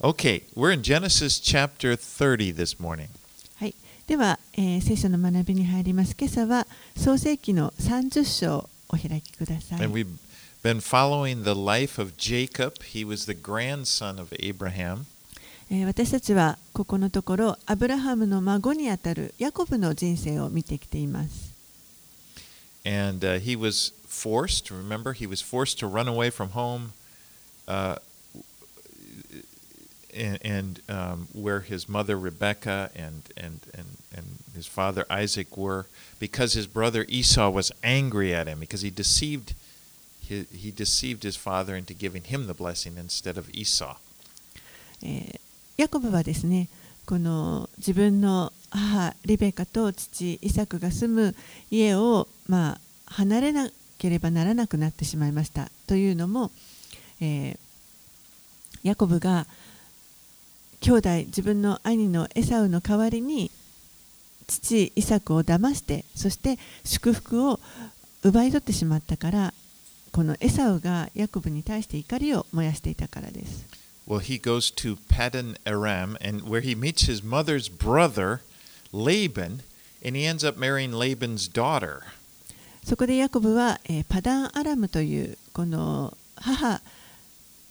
Okay, we're in Genesis chapter 30 this morning. はい、では、えー聖書の学びに入ります。今朝は創世記の30章をお開きください。 And we've been following the life of Jacob. He was the grandson of Abraham. えー私たちはここのところアブラハムの孫にあたるヤコブの人生を見てきています。 And uh, he was forced, remember, he was forced to run away from home uh, and, and um, where his mother Rebecca and, and, and, and his father Isaac were because his brother Esau was angry at him because he deceived, he, he deceived his father into giving him the blessing instead of Esau. ヤコブはですねこの自分の母リベカと父イサクが住む家を、まあ、離れなければならなくなってしまいましたというのも、えーヤコブが兄弟自分の兄のエサウの代わりに父イサクを騙してそして祝福を奪い取ってしまったからこのエサウがヤコブに対して怒りを燃やしていたからです。Well, he goes to Paddan Aram, and where he meets his mother's brother, Laban, and he ends up marrying Laban's daughter. そこでヤコブは、えーパダンアラムというこの母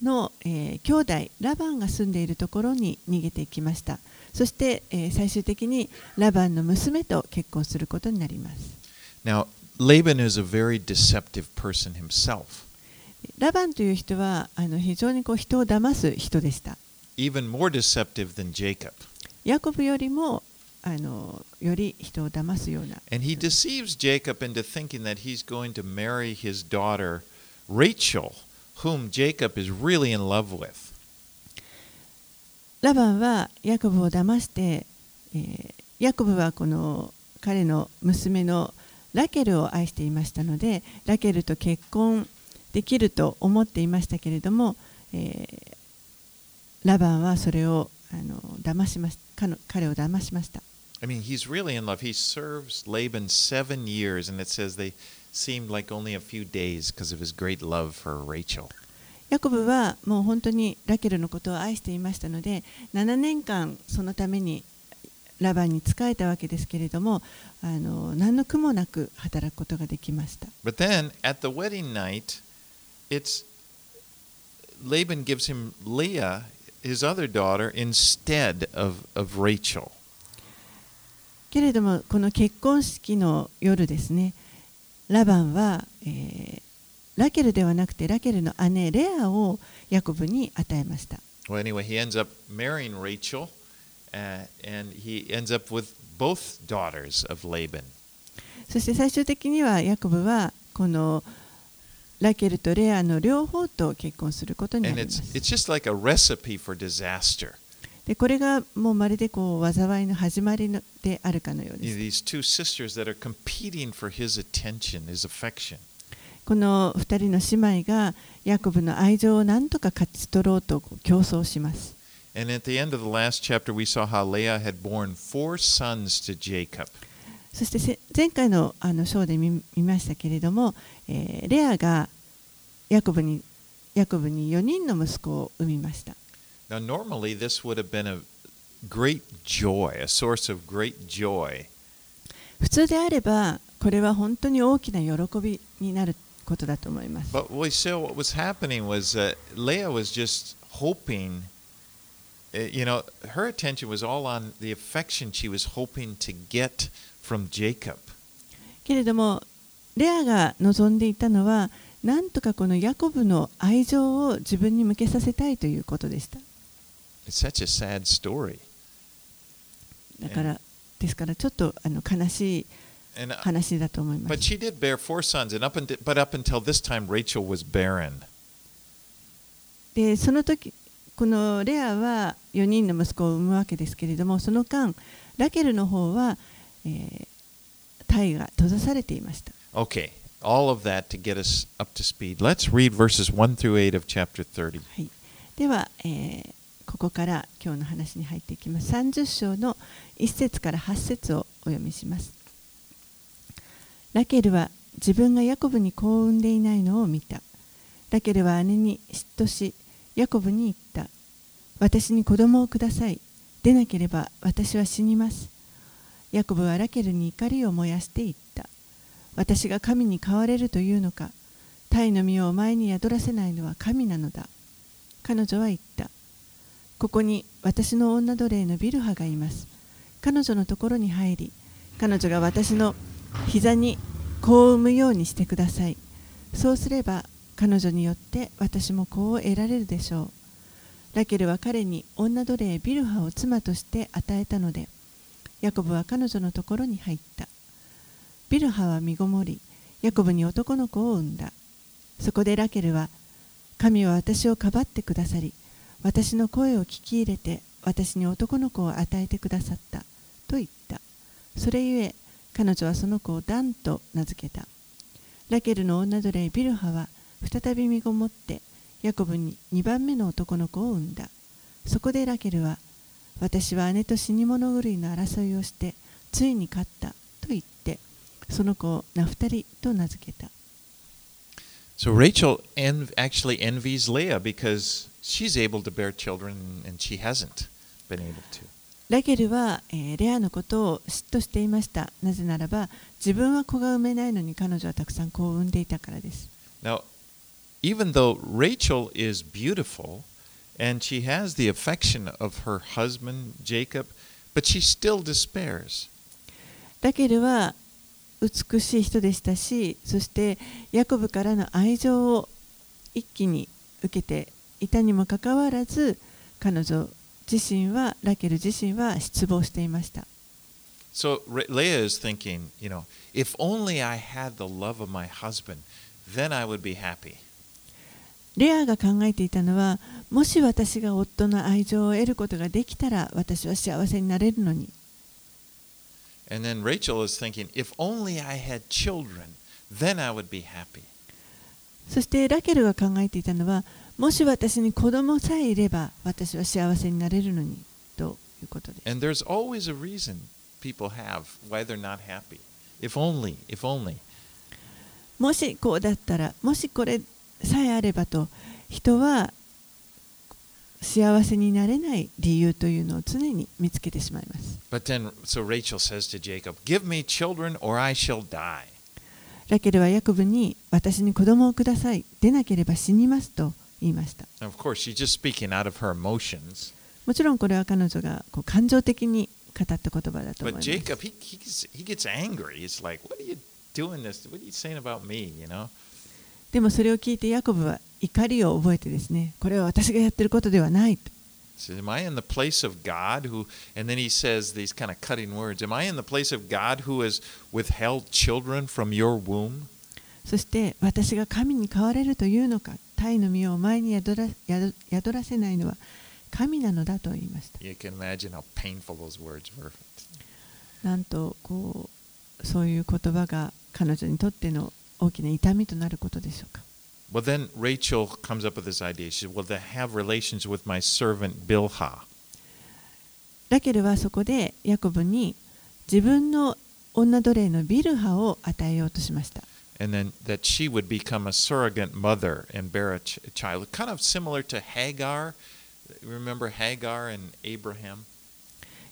の、えー兄弟ラバンが住んでいるところに逃げていきましたそして、えー最終的にラバンの娘と結婚することになります Now, Laban is a very deceptive person himself. ラバンという人はあの非常にこう人を騙す人でした even more deceptive than Jacob. ヤコブよりもあのより人を騙すような And he deceives Jacob into thinking that he's going to marry his daughter, Rachel, whom Jacob is really in love with. ラバンはヤコブを騙して、えーヤコブはこの彼の娘のラケルを愛していましたのでラケルと結婚できると思っていましたけれども、えーラバンはそれをあの騙しまし彼の彼を騙しました I mean, he's really in love. He serves Laban seven years, and it says they seemed like only a few days because of his great love for Rachel. ヤコブはもう本当にラケルのことを愛していましたので7年間そのためにラバンに仕えたわけですけれどもあの何の苦もなく働くことができました But then at the wedding night, it's Laban gives him Leah, his other daughter, instead of, of Rachel. けれどもこの結婚式の夜ですねラバンは、えー、ラケルではなくてラケルの姉レアをヤコブに与えました。そして最終的にはヤコブはこのラケルとレアの両方と結婚することになります。でこれがもうまるでこう災いの始まりのであるかのようです。この二人の姉妹がヤコブの愛情を何とか勝ち取ろうと競争します。そして前回の,あのーで見,見ましたけれども、えー、レアがヤコ,ブにヤコブに4人の息子を産みました。Now, normally, this would have been a great joy, a source of great joy. 普通であればこれは本当に大きな喜びになることだと思います。But we saw what was happening was that Leah was just hoping, uh, you know, her attention was all on the affection she was hoping to get from Jacob. けれどもレアが望んでいたのはなんとかこのヤコブの愛情を自分に向けさせたいということでした。It's such a sad story. だからですからちょっとあの悲しい uh, 話だと思いま but す。she did bear four sons, and up until, but up until this time, Rachel was barren. でその時このレアは4人の息子を産むわけですけれどもその間ラケルの方は、えー体が閉ざされていました Okay, all of that to get us up to speed. Let's read verses 1 through 8 of chapter 30. はい、では、えーここから今日の話に入っていきます30章の1節から8節をお読みしますラケルは自分がヤコブに子を産んでいないのを見たラケルは姉に嫉妬しヤコブに言った私に子供をください。でなければ私は死にます。ヤコブはラケルに怒りを燃やして言った。私が神に変われるというのか。鯛の実をお前に宿らせないのは神なのだ。彼女は言った。ここに私の女奴隷のビルハがいます。彼女のところに入り、彼女が私の膝に子を産むようにしてください。そうすれば彼女によって私も子を得られるでしょう。ラケルは彼に女奴隷ビルハを妻として与えたので、ヤコブは彼女のところに入った。ビルハは身ごもり、ヤコブに男の子を産んだ。そこでラケルは、神は私をかばってくださり、私の声を聞き入れて、私に男の子を与えてくださった。と言った。それゆえ、彼女はその子をダンと名付けた。ラケルの女奴隷ビルハは再び身ごもってヤコブに2番目の男の子を産んだ。そこでラケルは私は姉と死に物狂いの争いをしてついに勝ったと言ってその子をナフタリと名付けた。So Rachel actually envies Leah because she's able to bear children and she hasn't been able to. ラケルは、えーレアのことを嫉妬していました。なぜならば自分は子が産めないのに彼女はたくさん子を産んでいたからです。Now, even though Rachel is beautiful and she has the affection of her husband Jacob, but she still despairs. ラケルは美しい人でしたしそしてヤコブからの愛情を一気に受けていたにもかかわらず彼女自身はラケル自身は失望していました So Leah is thinking, you know, if only I had the love of my husband, then I would be happy. レアが考えていたのはもし私が夫の愛情を得ることができたら私は幸せになれるのに And then Rachel is thinking, if only I had children, then I would be happy. そしてラケルが考えていたのはもし私に子供さえいれば私は幸せになれるのにということです。もしこうだったら、もしこれさえあればと人は幸せになれない理由というのを常に見つけてしまいます。But ばヤコブに私に子供をください。出なければ死にますと。言いました Now, of course, she's just speaking out of her emotions. もちろんこれは彼女がこう感情的に語った言葉だと思います Jacob, he, he, gets, he gets angry. He's like, What are you doing this? What are you saying about me? You know? でもそれを聞いてヤコブは怒りを覚えてですねこれは私がやってることではないと says, Am I in the place of God who, and then he says these kind of cutting words, Am I in the place of God who has withheld children from your womb? そして私が神に変われるというのか鯛の実をお前に宿ら宿宿らせないのは神なのだと言いました.なんとこうそういう言葉が彼女にとっての大きな痛みとなることでしょうか Well, then Rachel comes up with this idea. She says, Well, they have relations with my servant Bilhah. ラケルはそこでヤコブに自分の女奴隷のビルハを与えようとしました And then that she would become a surrogate mother and bear a ch- child. Kind of similar to Hagar. Remember Hagar and Abraham?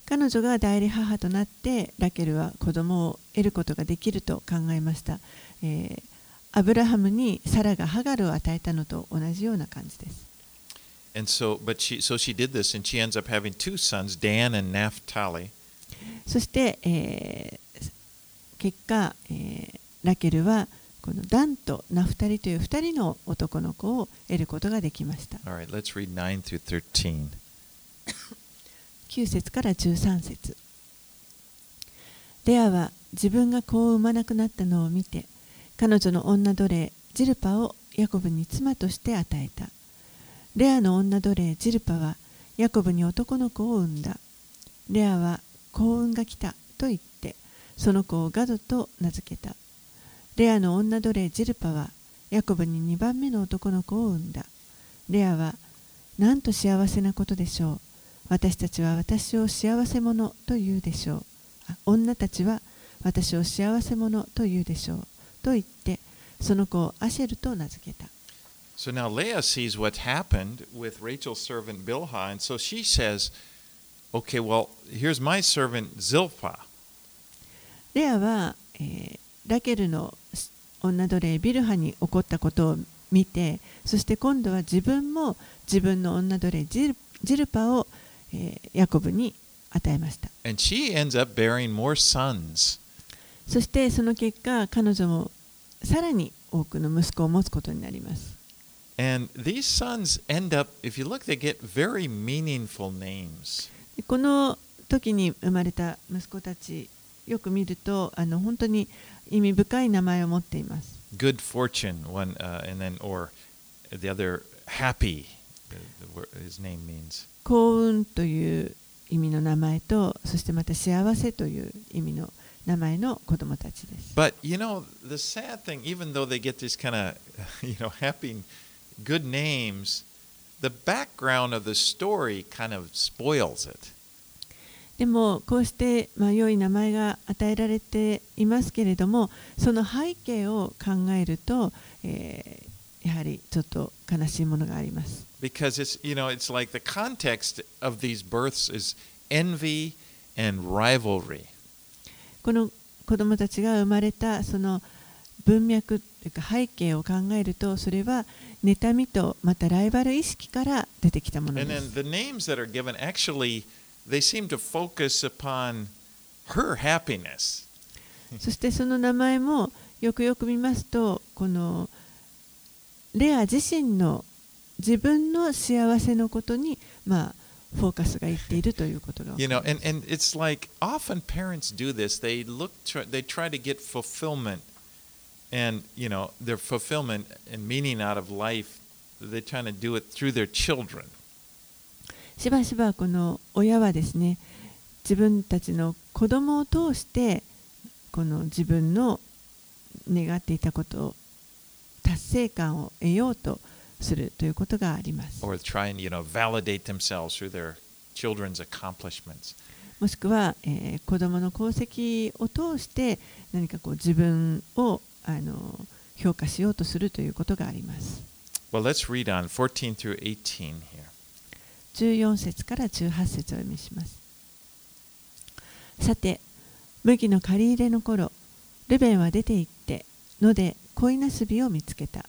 彼女が代理母となってラケルは子供を得ることができると考えました、えーアブラハムにサラがハガルを与えたのと同じような感じです And so, but she, so she did this, and she ends up having two sons, Dan and Naphtali. そして、えー結果、えー ラケルはこのダンとナフタリという2人の男の子を得ることができました。All right, let's read 9 through 13. 9節から13節。レアは自分が子を産まなくなったのを見て彼女の女奴隷ジルパをヤコブに妻として与えた。レアの女奴隷ジルパはヤコブに男の子を産んだ。レアは幸運が来たと言ってその子をガドと名付けたレアの女奴隷ジルパはヤコブに2番目の男の子を産んだ。レアはなんと幸せなことでしょう。私たちは私を幸せ者と言うでしょう。あ女たちは私を幸せ者と言うでしょう。と言ってその子をアシェルと名付けた。So now Leah sees what happened with Rachel's servant Bilhah, and so she says, Okay, well, here's my servant Zilpah. レアは、えーラケルの女奴隷ビルハに起こったことを見てそして今度は自分も自分の女奴隷ジルジルパを、えーヤコブに与えました.そしてその結果彼女もさらに多くの息子を持つことになります And these sons end up, if you look, they get very meaningful names. でこの時に生まれた息子たちよく見るとあの本当に意味深い名前を持っています Good fortune, one, uh, and then, or the other, happy, the, the, word- his name means. 幸運という意味の名前とそしてまた幸せという意味の名前の子供たちです But, you know, the sad thing, even though they get these kind of, you know, happy, good names, the background of the story kind of spoils it. でもこうして、まあ、良い名前が与えられていますけれどもその背景を考えると、えーやはりちょっと悲しいものがあります Because it's, you know, it's like the context of these births is envy and rivalry. この子供たちが生まれたその文脈というか背景を考えるとそれは妬みとまたライバル意識から出てきたもの And で then す the names that are given actually they seem to focus upon her happiness. そしてその名前もよくよく見ますとこのレア自身の自分の幸せのことにまあフォーカスがいっているということが You know, and, and it's like often parents do this. They look try, they try to get fulfillment and you know, their fulfillment and meaning out of life. They're trying to do it through their children. しばしばこの親はですね自分たちの子供を通してこの自分の願っていたことを達成感を得ようとするということがあります。or try and you know validate themselves through their children's accomplishments. もしくは、えー子供の功績を通して何かこう自分をあの評価しようとするということがあります。Well, let's read on 14 through 18 here. 14節から18節を読みします。さて、麦の借り入れの頃、ルベンは出て行って、野で恋なすびを見つけた。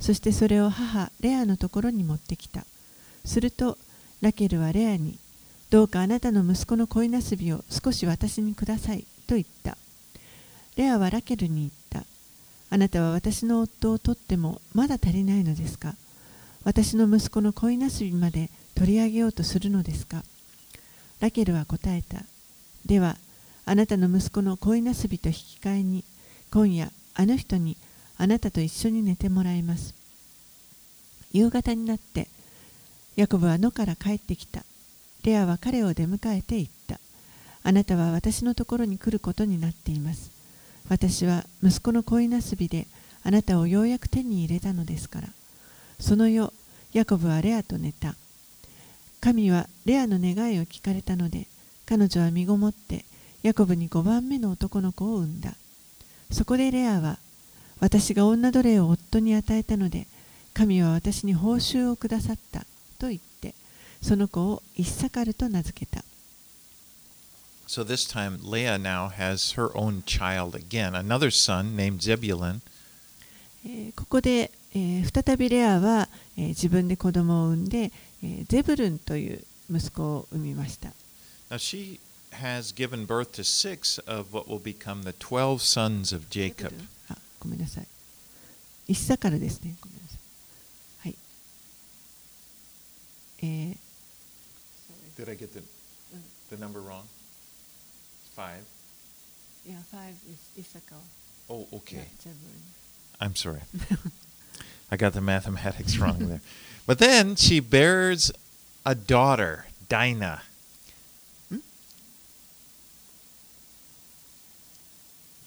そしてそれを母レアのところに持ってきた。すると、ラケルはレアに、どうかあなたの息子の恋なすびを少し私にくださいと言った。レアはラケルに言った。あなたは私の夫を取ってもまだ足りないのですか？私の息子の恋なすびまで取り上げようとするのですか？ラケルは答えた。では、あなたの息子の恋なすびと引き換えに、今夜、あの人にあなたと一緒に寝てもらいます。夕方になって、ヤコブは野から帰ってきた。レアは彼を出迎えて言った。あなたは私のところに来ることになっています。私は息子の恋なすびであなたをようやく手に入れたのですから。その夜、ヤコブはレアと寝た。神はレアの願いを聞かれたので、彼女は身ごもって、ヤコブに5番目の男の子を産んだ。そこでレアは、私が女奴隷を夫に与えたので、神は私に報酬をくださったと言って、その子をイッサカルと名付けた。So this time, Leah now has her own child again, another son named Zebulun. えーここで、えー再びレアは、えー自分で子供を産んで、えーゼブルンという息子を産みました。Now she has given birth to six of what will become the 12 sons of Jacob. あごめんなさい。イッサカルですね。ごめんなさい。はい。えー Did I get the, the number wrong? Five. Yeah, five is Issachar. Oh, okay. I'm sorry. I got the mathematics wrong there. But then she bears a daughter, Dinah. Hmm?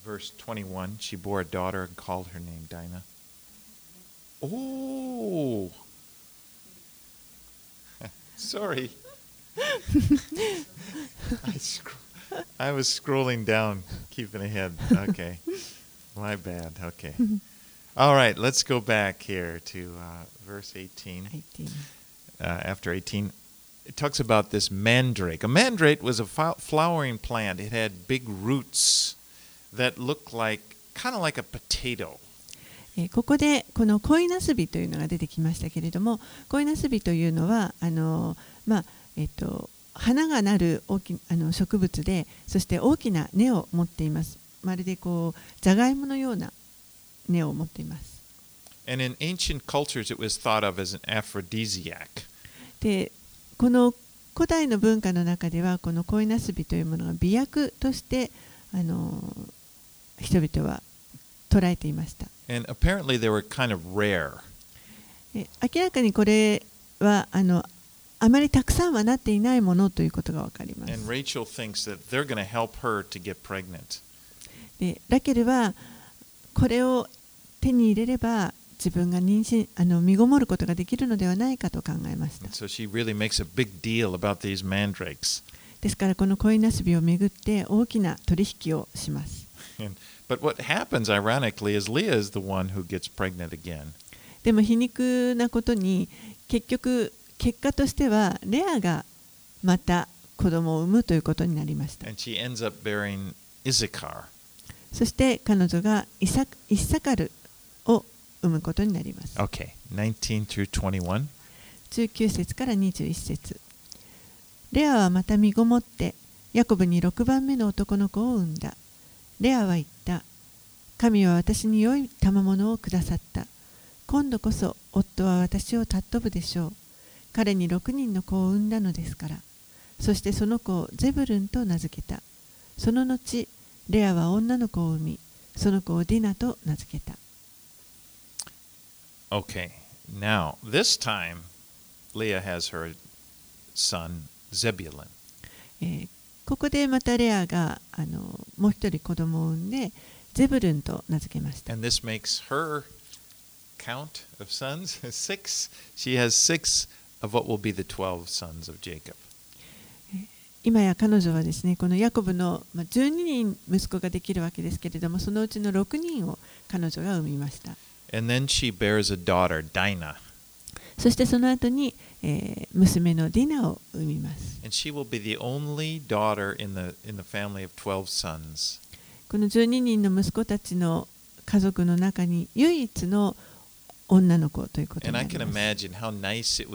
Verse 21 she bore a daughter and called her name Dinah. Oh! Sorry. I, scr- I was scrolling down, keeping ahead. Okay. My bad. Okay. All right, let's go back here to uh, verse 18. 18 uh, after 18, it talks about this mandrake. A mandrake was a flowering plant. It had big roots that looked like kind of like a potato. えーここでこの恋なすびというのが出てきましたけれども恋なすびというのはあの、まあえっと花がなる大きあの植物でそして大きな根を持っていますまるでこうじゃがいものような根を持っています And in ancient cultures, it was thought of as an aphrodisiac. でこの古代の文化の中ではこの恋なすびというものが美薬としてあの人々は捉えていました And apparently, they were kind of rare. え明らかにこれはあのあまりたくさんはなっていないものということが分かりま And す。Rachel thinks that they're going to help her to get pregnant. でラケルはこれを手に入れれば自分が妊娠あの身ごもることができるのではないかと考えました。ですから、この恋なすびをめぐって大きな取引をします。でも皮肉なことに結局結果としてはレアがまた子供を産むということになりました。そして彼女がイサ,イサカルを産むことになります。Okay, 19 through 21. 19節から21節。レアはまた身ごもってヤコブに6番目の男の子を産んだ。レアは言った。神は私に良い賜物をくださった。今度こそ夫は私を尊ぶでしょう。彼に6人の子を産んだのですから。そしてその子をゼブルンと名付けた。その後レアは女の子を産みその子をディナと名付けた Okay, now this time Leah has her son Zebulun. えーここでまたレアがあのもう一人子供を産んでゼブルンと名付けました。And this makes her count of sons six. She has six of what will be the 12 sons of Jacob. 今や彼女はですねこのヤコブのまあ12人息子ができるわけですけれどもそのうちの6人を彼女が産みました。daughter, そしてその後に、えー、娘のディナを産みます。この12人の息子たちの家族の中に唯一の女の子ということになます。Nice、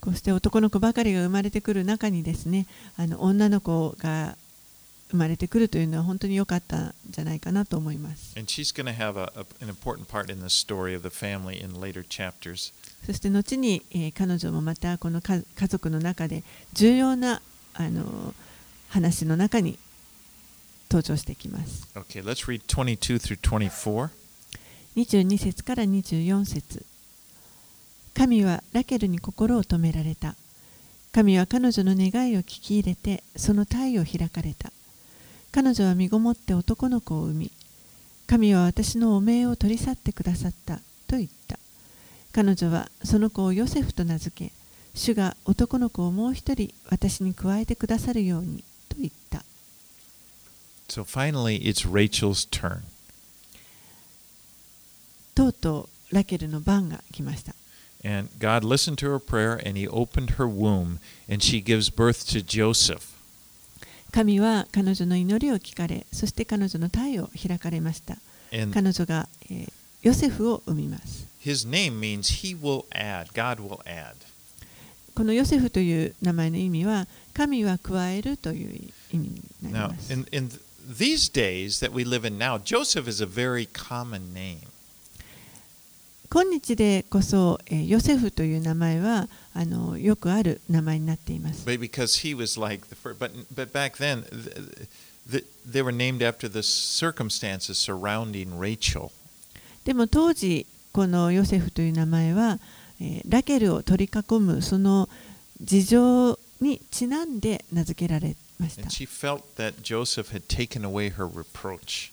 こうして男の子ばかりが生まれてくる中にですね、あの女の子が生まれてくる。生まれてくるというのは本当に良かったんじゃないかなと思います。そして後に、えー彼女もまたこの家家族の中で重要なあの話の中に登場してきます。Okay, let's read 22 through 24. 22節から24節神はラケルに心を止められた。神は彼女の願いを聞き入れてその体を開かれた。彼女は身ごもって男の子を産み神は私の汚名を取り去ってくださったと言った彼女はその子をヨセフと名付け主が男の子をもう一人私に加えてくださるようにと言った so finally, it's turn. とうとうラケルの番が来ました And God listened to her prayer and he opened her womb and she gives birth to Joseph. 神は彼女の祈りを聞かれ、そして彼女の体を開かれました。彼女が、えーヨセフを産みます。his name means he will add, God will add. このヨセフという名前の意味は、神は加えるという意味になり Now, ます。in, in th- these days that we live in now, Joseph is a very common name. 今日でこそ、えーヨセフという名前はあのよくある名前になっています。But because he was like the first, but, but back then, th- th- they were named after the circumstances surrounding Rachel. でも当時、このヨセフという名前は、えーラケルを取り囲むその事情にちなんで名付けられました And。she felt that Joseph had taken away her reproach.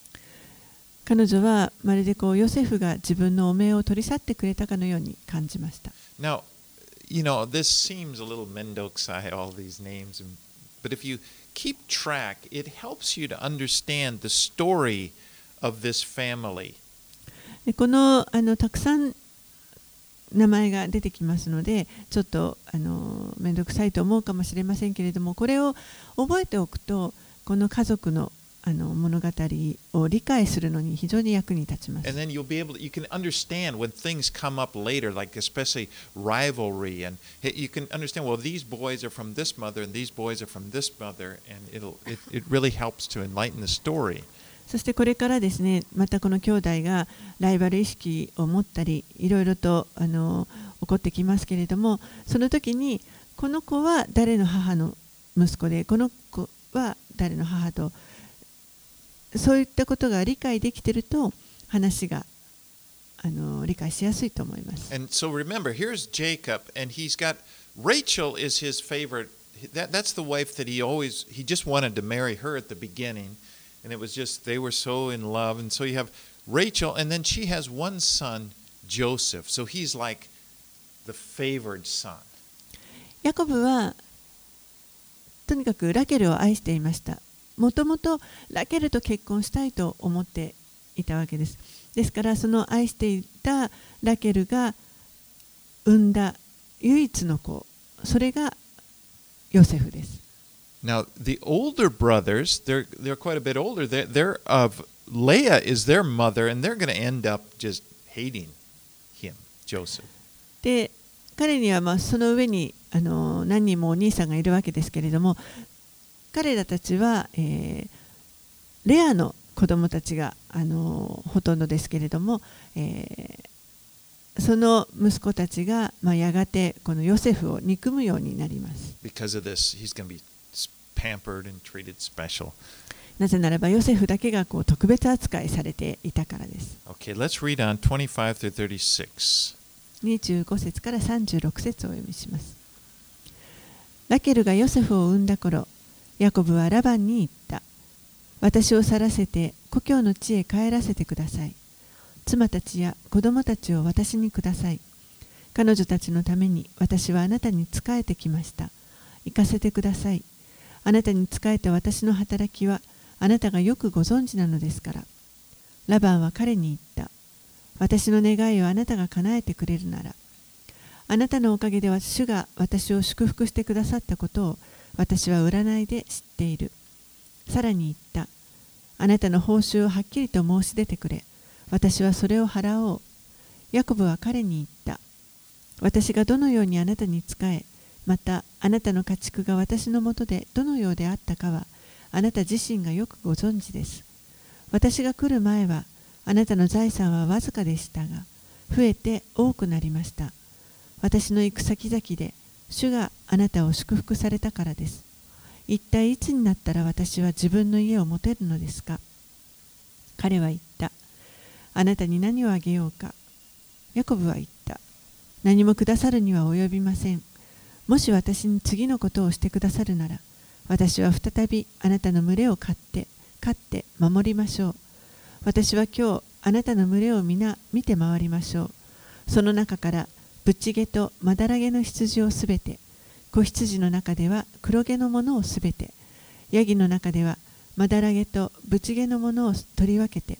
彼女はまるでこうヨセフが自分の汚名を取り去ってくれたかのように感じました。Now, you know, this seems a little mendokusai, all these names, and, but if you keep track, it helps you to understand the story of this family このあのたくさん名前が出てきますのでちょっとあの面倒くさいと思うかもしれませんけれどもこれを覚えておくとこの家族のあの物語を理解するのに非常に役に立ちます。そしてこれからですね、またこの兄弟がライバル意識を持ったり、いろいろとあの起こってきますけれども、その時にこの子は誰の母の息子で、この子は誰の母と。そういったことが理解できていると話があの理解しやすいと思います。And so remember, here's Jacob, and he's got Rachel is his favorite. That, that's the wife that he always, he just wanted to marry her at the beginning. And it was just, they were so in love. And so you have Rachel, and then she has one son, Joseph. So he's like the favored son. ヤコブはとにかくラケルを愛していました。もともとラケルと結婚したいと思っていたわけです。ですからその愛していたラケルが産んだ唯一の子、それがヨセフです。Now, the older brothers, they're, they're quite a bit older. They're, they're of, Leah is their mother, and they're going to end up just hating him, Joseph. で彼にはまあその上にあの何人もお兄さんがいるわけですけれども彼らたちは、えーレアの子供たちがあのほとんどですけれども、えーその息子たちが、まあ、やがてこのヨセフを憎むようになります.なぜならばヨセフだけがこう特別扱いされていたからです Okay, let's read on 25 through 36. 25節から36節をお読みします。ラケルがヨセフを産んだ頃、ヤコブはラバンに言った。私を去らせて故郷の地へ帰らせてください。妻たちや子供たちを私にください。彼女たちのために私はあなたに仕えてきました。行かせてください。あなたに仕えた私の働きはあなたがよくご存知なのですから。ラバンは彼に言った。私の願いをあなたが叶えてくれるならあなたのおかげでは主が私を祝福してくださったことを私は占いで知っている。さらに言った。あなたの報酬をはっきりと申し出てくれ。私はそれを払おう。ヤコブは彼に言った。私がどのようにあなたに仕えまたあなたの家畜が私のもとでどのようであったかはあなた自身がよくご存知です。私が来る前はあなたの財産はわずかでしたが増えて多くなりました。私の行く先々で主があなたを祝福されたからです。一体いつになったら私は自分の家を持てるのですか？彼は言った。あなたに何をあげようか？ヤコブは言った。何もくださるには及びません。もし私に次のことをしてくださるなら私は再びあなたの群れを飼って飼って守りましょう。私は今日あなたの群れを皆見て回りましょう。その中からぶっちげとまだらげの羊をすべて子羊の中では黒毛のものをすべてヤギの中ではまだらげとぶちげのものを取り分けて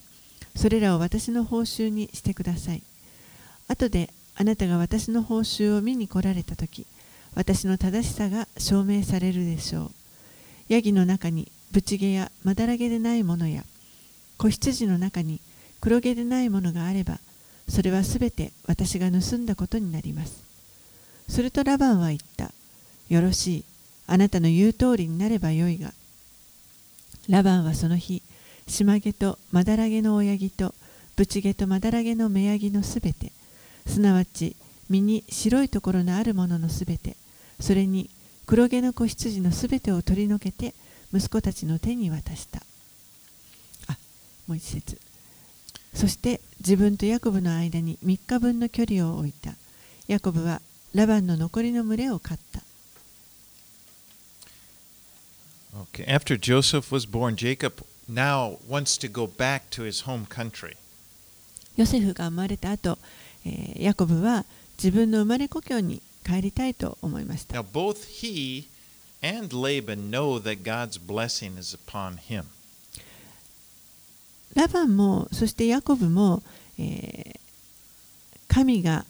それらを私の報酬にしてください。後であなたが私の報酬を見に来られた時私の正しさが証明されるでしょう。ヤギの中にぶちげやまだらげでないものや子羊の中に黒毛でないものがあればそれはすべて私が盗んだことになります。するとラバンは言った。よろしい。あなたの言う通りになればよいが。ラバンはその日島毛とまだらげの親木とぶち毛とまだらげの目ヤギのすべてすなわち身に白いところのあるもののすべてそれに黒毛の子羊のすべてを取り除けて息子たちの手に渡した。あもう一節。そして自分とヤコブの間に3日分の距離を置いたヤコブはラバンの残りの群れを飼った Okay, after Joseph was born, Jacob now wants to go back to his home country. ヨセフが生まれた後、えーヤコブは自分の生まれ故郷に帰りたいと思いました Now, both he and Laban know that God's blessing is upon him. ラバンもそしてヤコブも、えー神が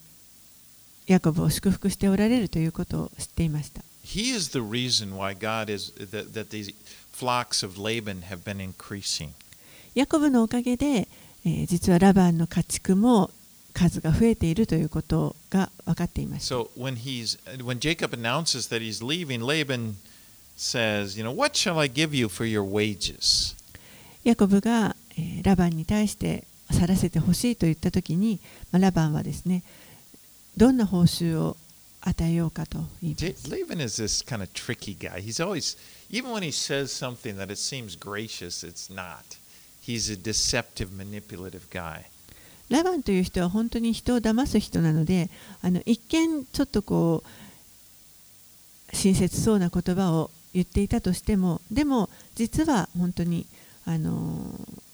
ヤコブを祝福しておられるということを知っていました。He is the reason why God is that, that these flocks of Laban have been increasing. ヤコブのおかげで、えー実はラバンの家畜も数が増えているということが分かっていました。So when he's when Jacob announces that he's leaving, Laban says, "You know, what shall I give you for your wages?" ヤコブが、ラバンに対して去らせてほしいと言ったときにラバンはですねどんな報酬を与えようかと言います。ラバンという人は本当に人を騙す人なので、あの一見ちょっとこう親切そうな言葉を言っていたとしても、でも実は本当にあの。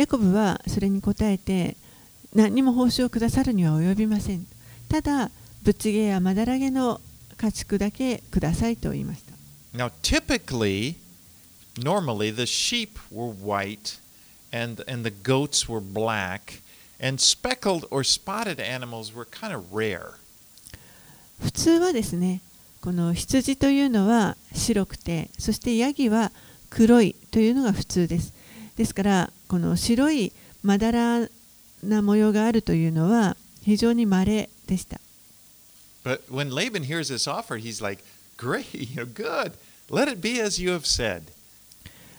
ヤコブはそれに答えて何にも報酬をくださるには及びませんただぶっちげやまだらげの家畜だけくださいと言いました now typically normally the sheep were white and and the goats were black and speckled or spotted animals were kind of rare 普通はですねこの羊というのは白くてそしてヤギは黒いというのが普通ですですからこの白いまだらな模様があるというのは非常にまれでした。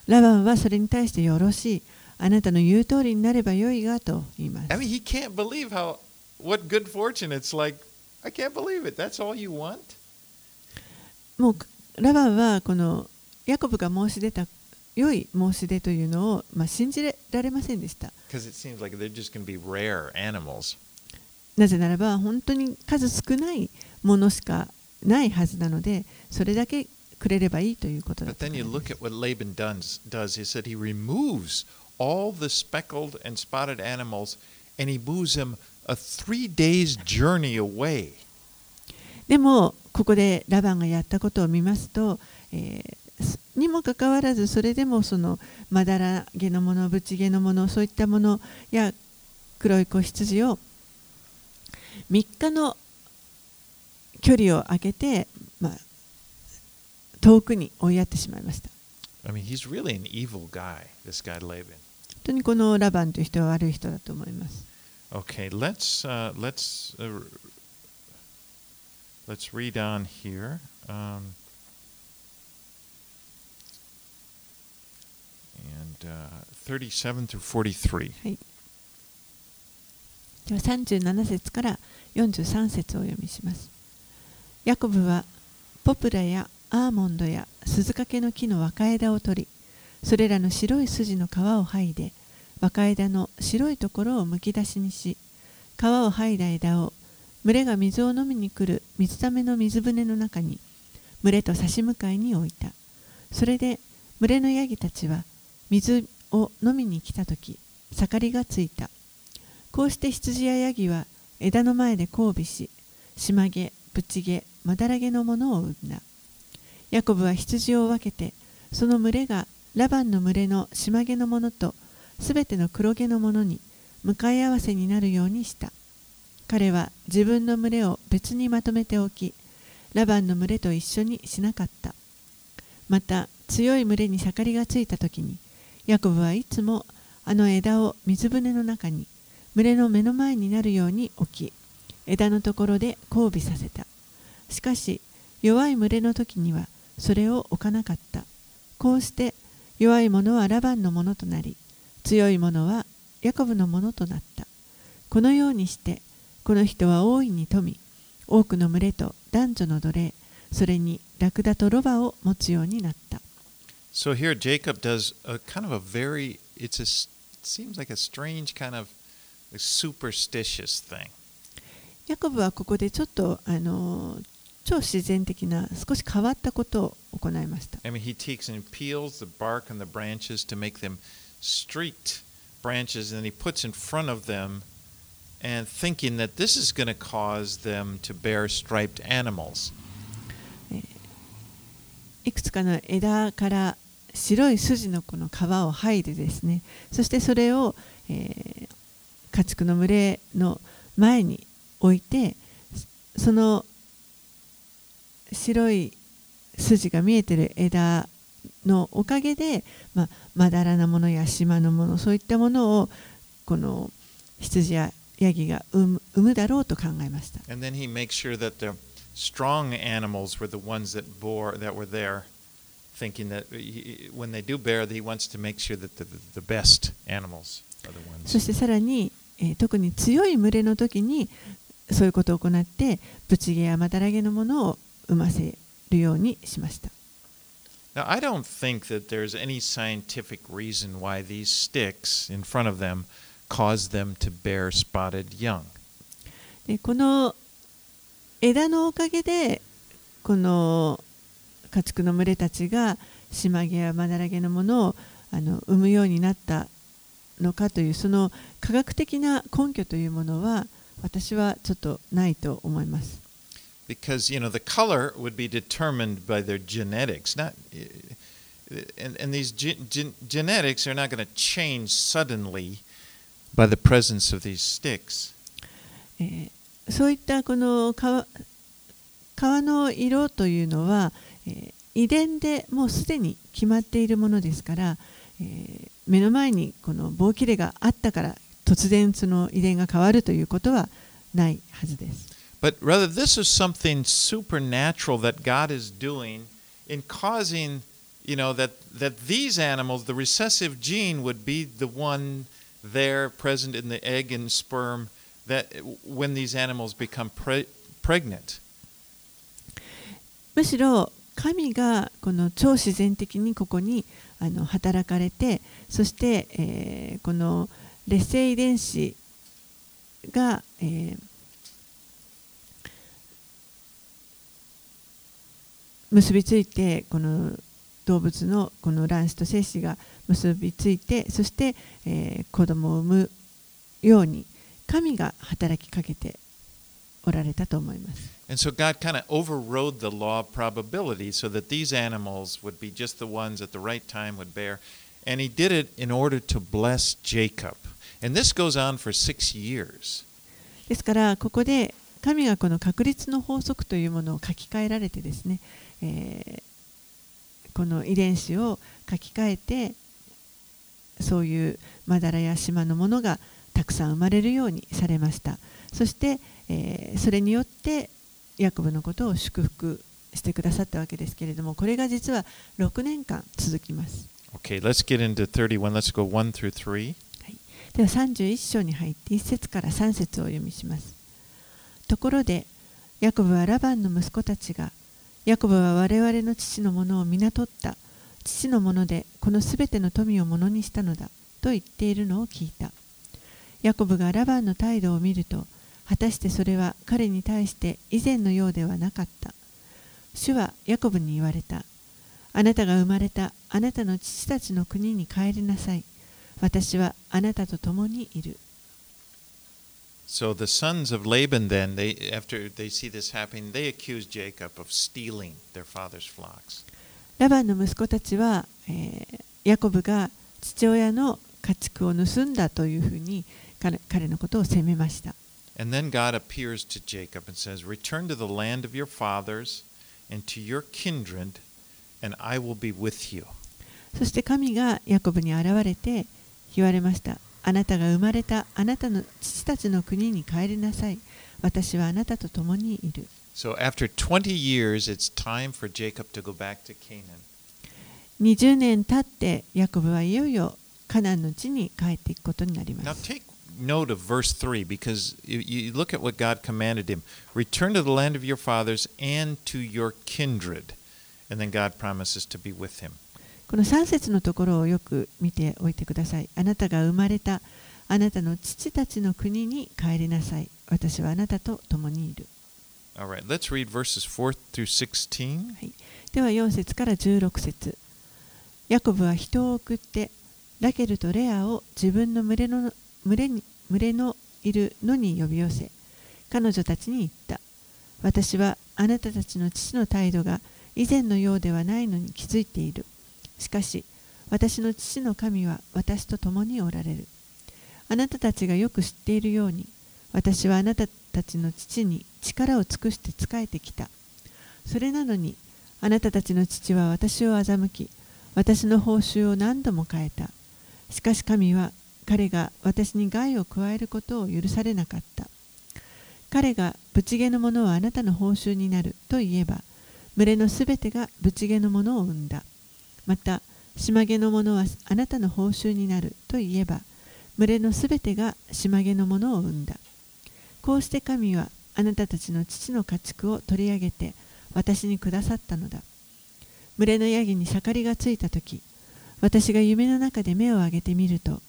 ラバンはそれに対してよろしい。あなたの言う通りになればよいがと言います。もうラバンはこのヤコブが申し出た良い申し出というのを、まあ、信じられませんでした。なぜならば、本当に数少ないものしかないはずなので、それだけくれればいいということ。でも、こ。こでラバンがやったことを見ますと、にもかかわらずそれでもそのまだらげのものぶちげのものそういったものや黒い子羊を3日の距離を空けて、まあ、遠くに追いやってしまいました I mean, he's really an evil guy, this guy Laban. 本当にこのラバンという人は悪い人だと思います Okay, let's uh, let's uh, let's read on here. Um, and uh, 37 through 43. では37節から43節を読みします。ヤコブはポプラやアーモンドや鈴掛の木の若枝を取り、それらの白い筋の皮を剥いで、若枝の白いところをむき出しにし、皮を剥いだ枝を群れが水を飲みに来る水ための水舟の中に群れと差し向かいに置いた。それで群れのヤギたちは水を飲みに来たとき、盛りがついた。こうして羊やヤギは枝の前で交尾し、島毛、ぶち毛、まだら毛のものを産んだ。ヤコブは羊を分けて、その群れがラバンの群れの島毛のものとすべての黒毛のものに向かい合わせになるようにした。彼は自分の群れを別にまとめておき、ラバンの群れと一緒にしなかった。また強い群れに盛りがついた時に、ヤコブはいつもあの枝を水舟の中に群れの目の前になるように置き枝のところで交尾させた。しかし弱い群れの時にはそれを置かなかった。こうして弱い者はラバンのものとなり強い者はヤコブのものとなった。このようにしてこの人は大いに富み多くの群れと男女の奴隷それにラクダとロバを持つようになった。So here Jacob does a kind of a very it's a it seems like a strange kind of superstitious thing. ヤコブはここでちょっとあの超自然的な少し変わったことを行いました。 I mean, he takes and peels the bark on the branches to make them streaked branches, and then he puts in front of them, and thinking that this is going to cause them to bear striped animals. いくつかの枝から 白い筋のこの皮を剥いでですねそしてそれを、えー家畜の群れの前に置いてその白い筋が見えてる枝のおかげで、まあ、まだらなものや島のものそういったものをこの羊やヤギが産む産むだろうと考えました。And then he makes sure that the strong animals were the ones that bore that were there, thinking that he, when they do bear, he wants to make sure that the, the best animals are the そ ones. してさらに、えー特に強い群れの時にそういうことを行ってぶち毛やまだらげのものを産ませるようにしました。Now, I don't think that there's any scientific reason why these sticks in front of them cause them to bear spotted young. でこの枝のおかげでこの家畜の群れたちが島毛やまだらげのものをあの産むようになったのかというその科学的な根拠というものは私はちょっとないと思います。because you know the color would be determined by their genetics not and, and these gen, gen, genetics are not going to change suddenly by the presence of these sticks えーそういったこの皮皮の色というのは、えー遺伝でもうすでに決まっているものですから、えー目の前にこの棒切れがあったから突然その遺伝が変わるということはないはずです。but rather this is something supernatural that God is doing in causing you know that that these animals the recessive gene would be the one there present in the egg and sperm that when these animals become pre- pregnant むしろ神がこの超自然的にここにあの働かれてそして、えーこの劣性遺伝子が、えー結びついてこの動物のこの卵子と精子が結びついてそして、えー子供を産むように神が働きかけておられたと思います。And so God kind of overrode the law of probability so that these animals would be just the ones at the right time would bear. And he did it in order to bless Jacob. And this goes on for six years. ですからここで神がこの確率の法則というものを書き換えられてですね、えーこの遺伝子を書き換えてそういうまだらや島のものがたくさん生まれるようにされましたそして、えーそれによってヤコブのことを祝福してくださったわけですけれどもこれが実は6年間続きます Okay, let's get into 31. Let's go 1 through 3. では31章に入って1節から3節をお読みします。ところで、ヤコブはラバンの息子たちが、ヤコブは我々の父のものを皆取った、父のものでこのすべての富をものにしたのだ、と言っているのを聞いた。ヤコブがラバンの態度を見ると、果たしてそれは彼に対して以前のようではなかった。主はヤコブに言われた。あなたが生まれたあなたの父たちの国に帰りなさい。私はあなたと共にいる。So the sons of Laban then, they after they see this happening, they accuse Jacob of stealing their father's flocks. ラバンの息子たちは、えーヤコブが父親の家畜を盗んだというふうに彼彼のことを責めました。And then God appears to Jacob and says, Return to the land of your fathers and to your kindred, and I will be with you. そして神がヤコブに現れて言われました。あなたが生まれたあなたの父たちの国に帰りなさい。私はあなたと共にいる。So after 20 years, it's time for Jacob to go back to Canaan. 20年経ってヤコブはいよいよカナンの地に帰っていくことになりま Now す。take note of verse 3 because you, look at what God commanded him return to the land of your fathers and to your kindred. And then God promises to be with him. この3節のところをよく見ておいてください。あなたが生まれたあなたの父たちの国に帰りなさい。私はあなたと共にいる。Right, let's read verses 4 through 16. では4節から16節ヤコブは人を送ってラケルとレアを自分の群れの群れに群れのいるのに呼び寄せ彼女たちに言った。私はあなたたちの父の態度が以前のようではないのに気づいている。しかし私の父の神は私と共におられる。あなたたちがよく知っているように私はあなたたちの父に力を尽くして仕えてきた。それなのにあなたたちの父は私を欺き私の報酬を何度も変えた。しかし神は彼が私に害を加えることを許されなかった。彼がぶち毛のものはあなたの報酬になると言えば群れのすべてがぶち毛のものを生んだ。また島毛のものはあなたの報酬になると言えば群れのすべてが島毛のものを生んだ。こうして神はあなたたちの父の家畜を取り上げて私にくださったのだ。群れのヤギに盛りがついた時私が夢の中で目を上げてみると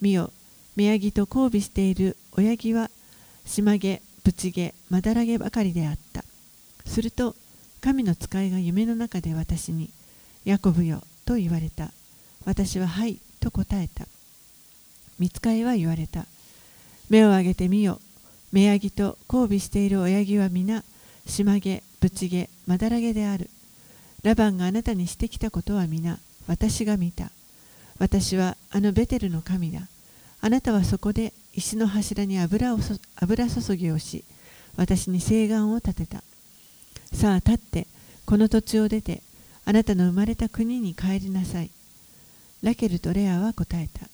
見よ。目ヤギと交尾している親木は島毛ぶち毛まだら毛ばかりであった。すると神の使いが夢の中で私に「ヤコブよ」と言われた。私は「はい」と答えた。見つかいは言われた。目を上げてみよ。目ヤギと交尾している親木は皆島毛ぶち毛まだら毛である。ラバンがあなたにしてきたことは皆私が見た。私はあのベテルの神だ。あなたはそこで石の柱に油を油注ぎをし私に誓願を立てた。さあ立ってこの土地を出てあなたの生まれた国に帰りなさい。ラケルとレアは答えた。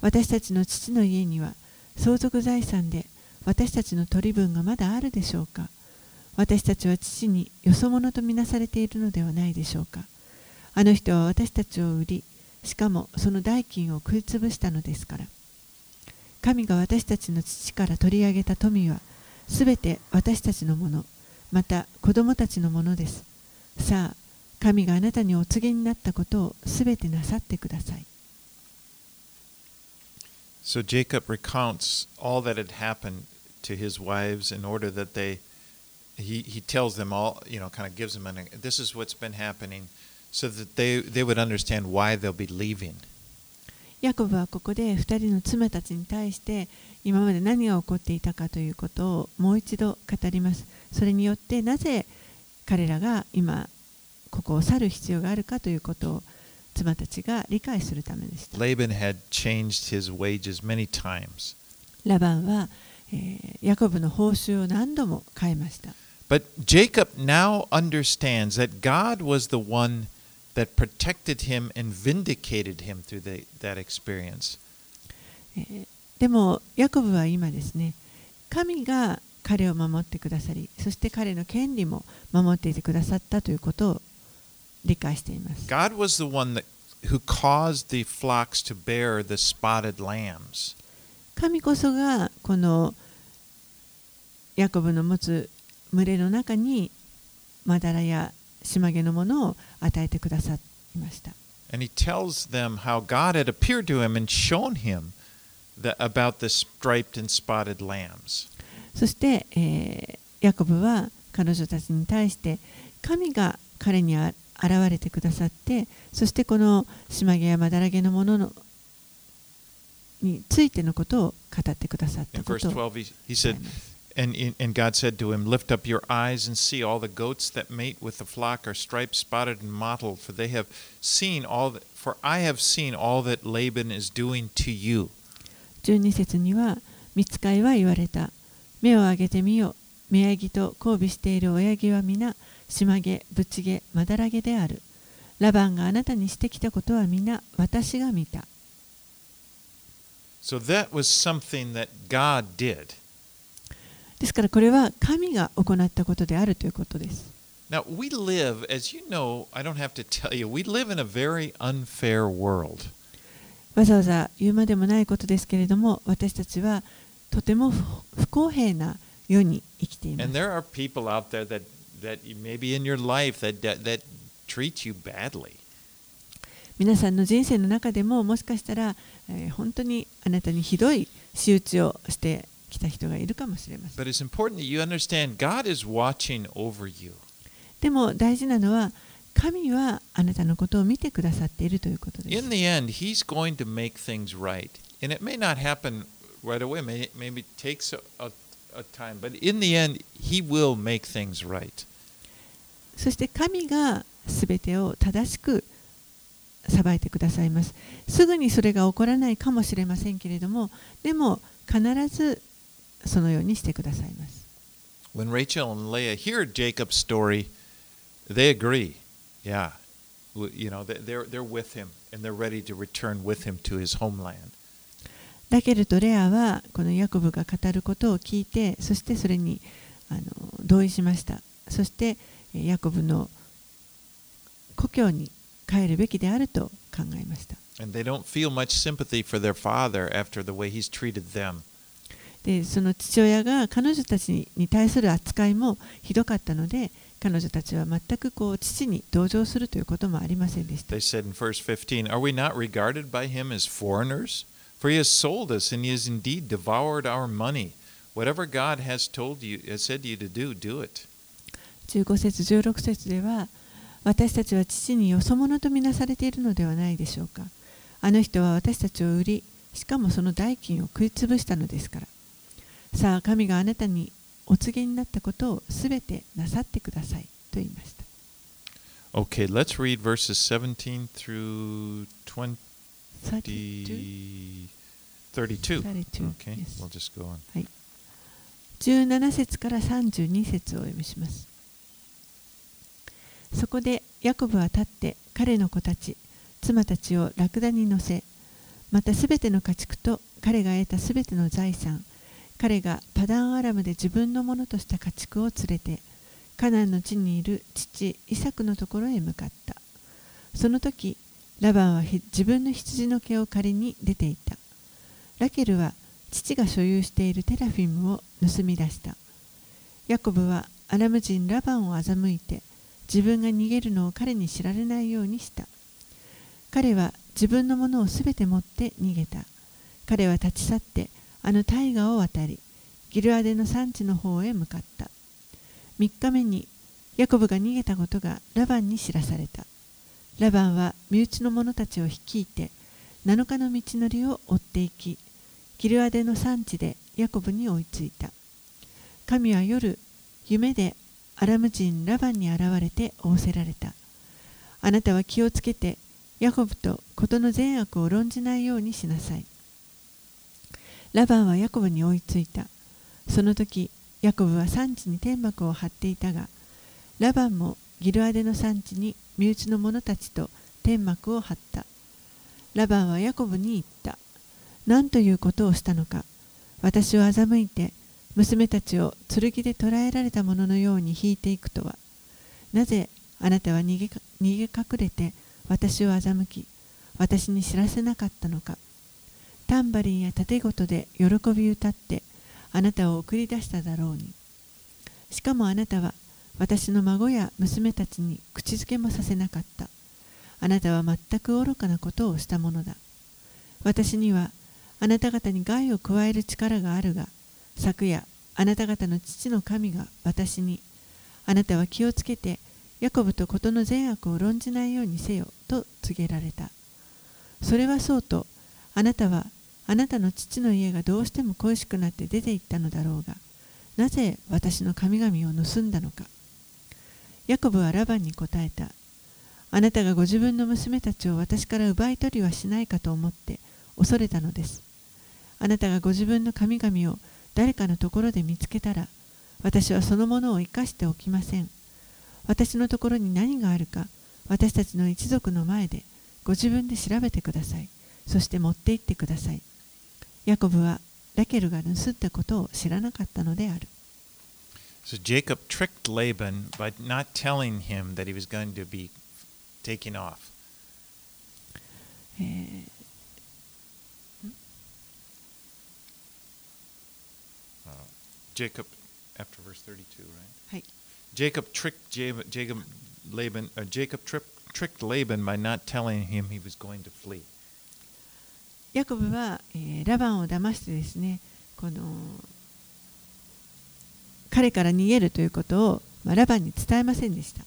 私たちの父の家には相続財産で私たちの取り分がまだあるでしょうか。私たちは父によそ者とみなされているのではないでしょうか。あの人は私たちを売りしかもその代金を食いつぶしたのですから神が私たちの父から取り上げた富はすべて私たちのものまた子供たちのものですさあ神があなたにお告げになったことをすべてなさってください So Jacob recounts all that had happened to his wives in order that they, he, he tells them all, you know, kind of gives them an, this is what's been happening so that they, they would understand why they'll be leaving. ヤコブはここで2人の妻たちに対して今まで何が起こっていたかということをもう一度語ります。それによってなぜ彼らが今ここを去る必要があるかということを妻たちが理解するためでした。Laban had changed his wages many times. ラバンは、えーヤコブの報酬を何度も変えました。But Jacob now understands that God was the one that protected him and vindicated him through the, that experience. えーでもヤコブは今ですね神が彼を守ってくださりそして彼の権利も守っていてくださったということを理解しています God was the one that who caused the flocks to bear the spotted lambs. 神こそがこのヤコブの持つ群れの中にまだらや島毛のものを与えてくださいました And he tells them how God had appeared to him and shown him the, about the striped and spotted lambs. そして、えーヤコブは彼女たちに対して神が彼にあ現れてくださってそしてこの島毛やまだら毛のもののについてのことを語ってくださった In こ verse とを 12, he, he said, and, and God said to him, Lift up your eyes and see all the goats that mate with the flock are striped, spotted, and mottled, for they have seen all that, for I have seen all that Laban is doing to you. 12節には見つかいは言われた目を上げてみよ目ヤギと交尾している親木は皆島毛ぶち毛まだら毛であるラバンがあなたにしてきたことは皆私が見た So that was something that God did. ですからこれは神が行ったことであるということです Now, we live, as you know, I don't have to tell you, we live in a very unfair world. わざわざ言うまでもないことですけれども私たちはとても不不公平な世に生きていま And す there are people out there that, that maybe in your life that, that, that treat you badly. 皆さんの人生の中でももしかしたら、えー本当にあなたにひどい仕打ちをしてきた人がいるかもしれません But it's important that you understand God is watching over you. でも大事なのは神はあなたのことを見てくださっているということです In the end, He's going to make things right. And it may not happen right away, may, maybe it takes a, a, time, but in the end, He will make things right. そして神が全てを正しく裁いてくださいますすぐにそれが起こらないかもしれませんけれどもでも必ずそのようにしてくださいます When Rachel and Leah hear Jacob's story, they agree. Yeah. You know, they- they're, they're with him and they're ready to return with him to his homeland. ラケルとレアはこのヤコブが語ることを聞いてそしてそれにあの同意しましたそしてえーヤコブの故郷に帰るべきであると考えました And they don't feel much sympathy for their father after the way he's treated them. でその父親が彼女たちに対する扱いもひどかったので彼女たちは全くこう父に同情するということもありませんでした They said in verse 15, Are we not regarded by him as foreigners? For he has sold us and he has indeed devoured our money. Whatever God has told you, has said you to do, do it. 15節16節では私たちは父によそ者とみなされているのではないでしょうかあの人は私たちを売りしかもその代金を食い潰したのですからさあ神があなたにお告げになったことをすべてなさってくださいと言いました Okay, let's read verses 17 through 20, 32 32. 32 Okay, yes. we'll just go on. 17節から32節をお読みしますそこでヤコブは立って彼の子たち妻たちをラクダに乗せまたすべての家畜と彼が得たすべての財産彼がパダンアラムで自分のものとした家畜を連れてカナンの地にいる父イサクのところへ向かった。その時ラバンは自分の羊の毛を借りに出ていた。ラケルは父が所有しているテラフィムを盗み出した。ヤコブはアラム人ラバンを欺いて自分が逃げるのを彼に知られないようにした。彼は自分のものをすべて持って逃げた。彼は立ち去ってあの大河を渡りギルアデの産地の方へ向かった。3日目にヤコブが逃げたことがラバンに知らされた。ラバンは身内の者たちを率いて7日の道のりを追っていきギルアデの産地でヤコブに追いついた。神は夜夢でアラム人ラバンに現れて仰せられた。あなたは気をつけてヤコブと事の善悪を論じないようにしなさい。ラバンはヤコブに追いついた。その時ヤコブは産地に天幕を張っていたがラバンもギルアデの産地に身内の者たちと天幕を張った。ラバンはヤコブに言った。何ということをしたのか。私を欺いて娘たちを剣で捕らえられたものように引いていくとは。なぜあなたは逃げ逃げ隠れて私を欺き私に知らせなかったのか。タンバリンや盾ごとで喜び歌ってあなたを送り出しただろうに。しかもあなたは私の孫や娘たちに口づけもさせなかった。あなたは全く愚かなことをしたものだ。私にはあなた方に害を加える力があるが昨夜あなた方の父の神が私にあなたは気をつけてヤコブと事の善悪を論じないようにせよと告げられた。それはそうとあなたはあなたの父の家がどうしても恋しくなって出て行ったのだろうがなぜ私の神々を盗んだのか。ヤコブはラバンに答えた。あなたがご自分の娘たちを私から奪い取りはしないかと思って恐れたのです。あなたがご自分の神々を誰かのところで見つけたら私はそのものを生かしておきません。私のところに何があるか私たちの一族の前でご自分で調べてください。そして持って行ってください。ヤコブはラケルが盗ったことを知らなかったのである So Jacob tricked Laban by not telling him that he was going to be taking off. えー Uh, Jacob, after verse 32, right? はい Jacob tricked Jacob, Jacob Laban, uh, Jacob tricked tricked Laban by not telling him he was going to flee. ヤコブは、ラバンを騙してですね彼から逃げるということを、ラバンに伝えませんでした。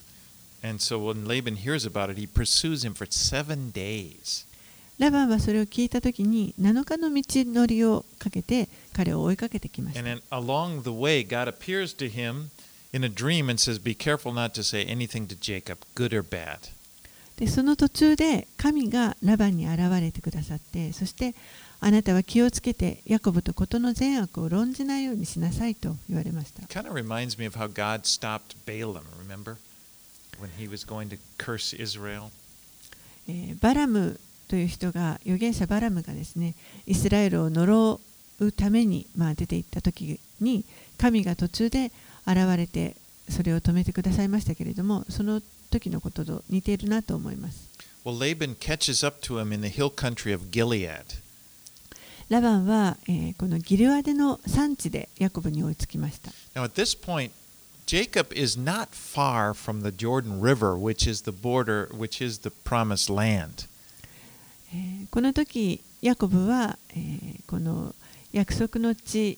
ラバンはそれを聞いた時に7日の道のりをかけて彼を追いかけてきました。でその途中で神がラバンに現れてくださってそしてあなたは気をつけてヤコブと事の善悪を論じないようにしなさいと言われました It kind of reminds me of how God stopped Balaam, remember? When he was going to curse Israel. えーバラムという人が預言者バラムがですねイスラエルを呪うために、まあ、出て行った時に神が途中で現れてそれを止めてくださいましたけれどもその時のことと似ているなと思います Well, Laban catches up to him in the hill country of Gilead. ラバンは、えーこのギルアデの産地でヤコブに追いつきました Now, at this point, Jacob is not far from the Jordan River, which is the border, which is the promised land. えーこの時ヤコブは、えーこの約束の地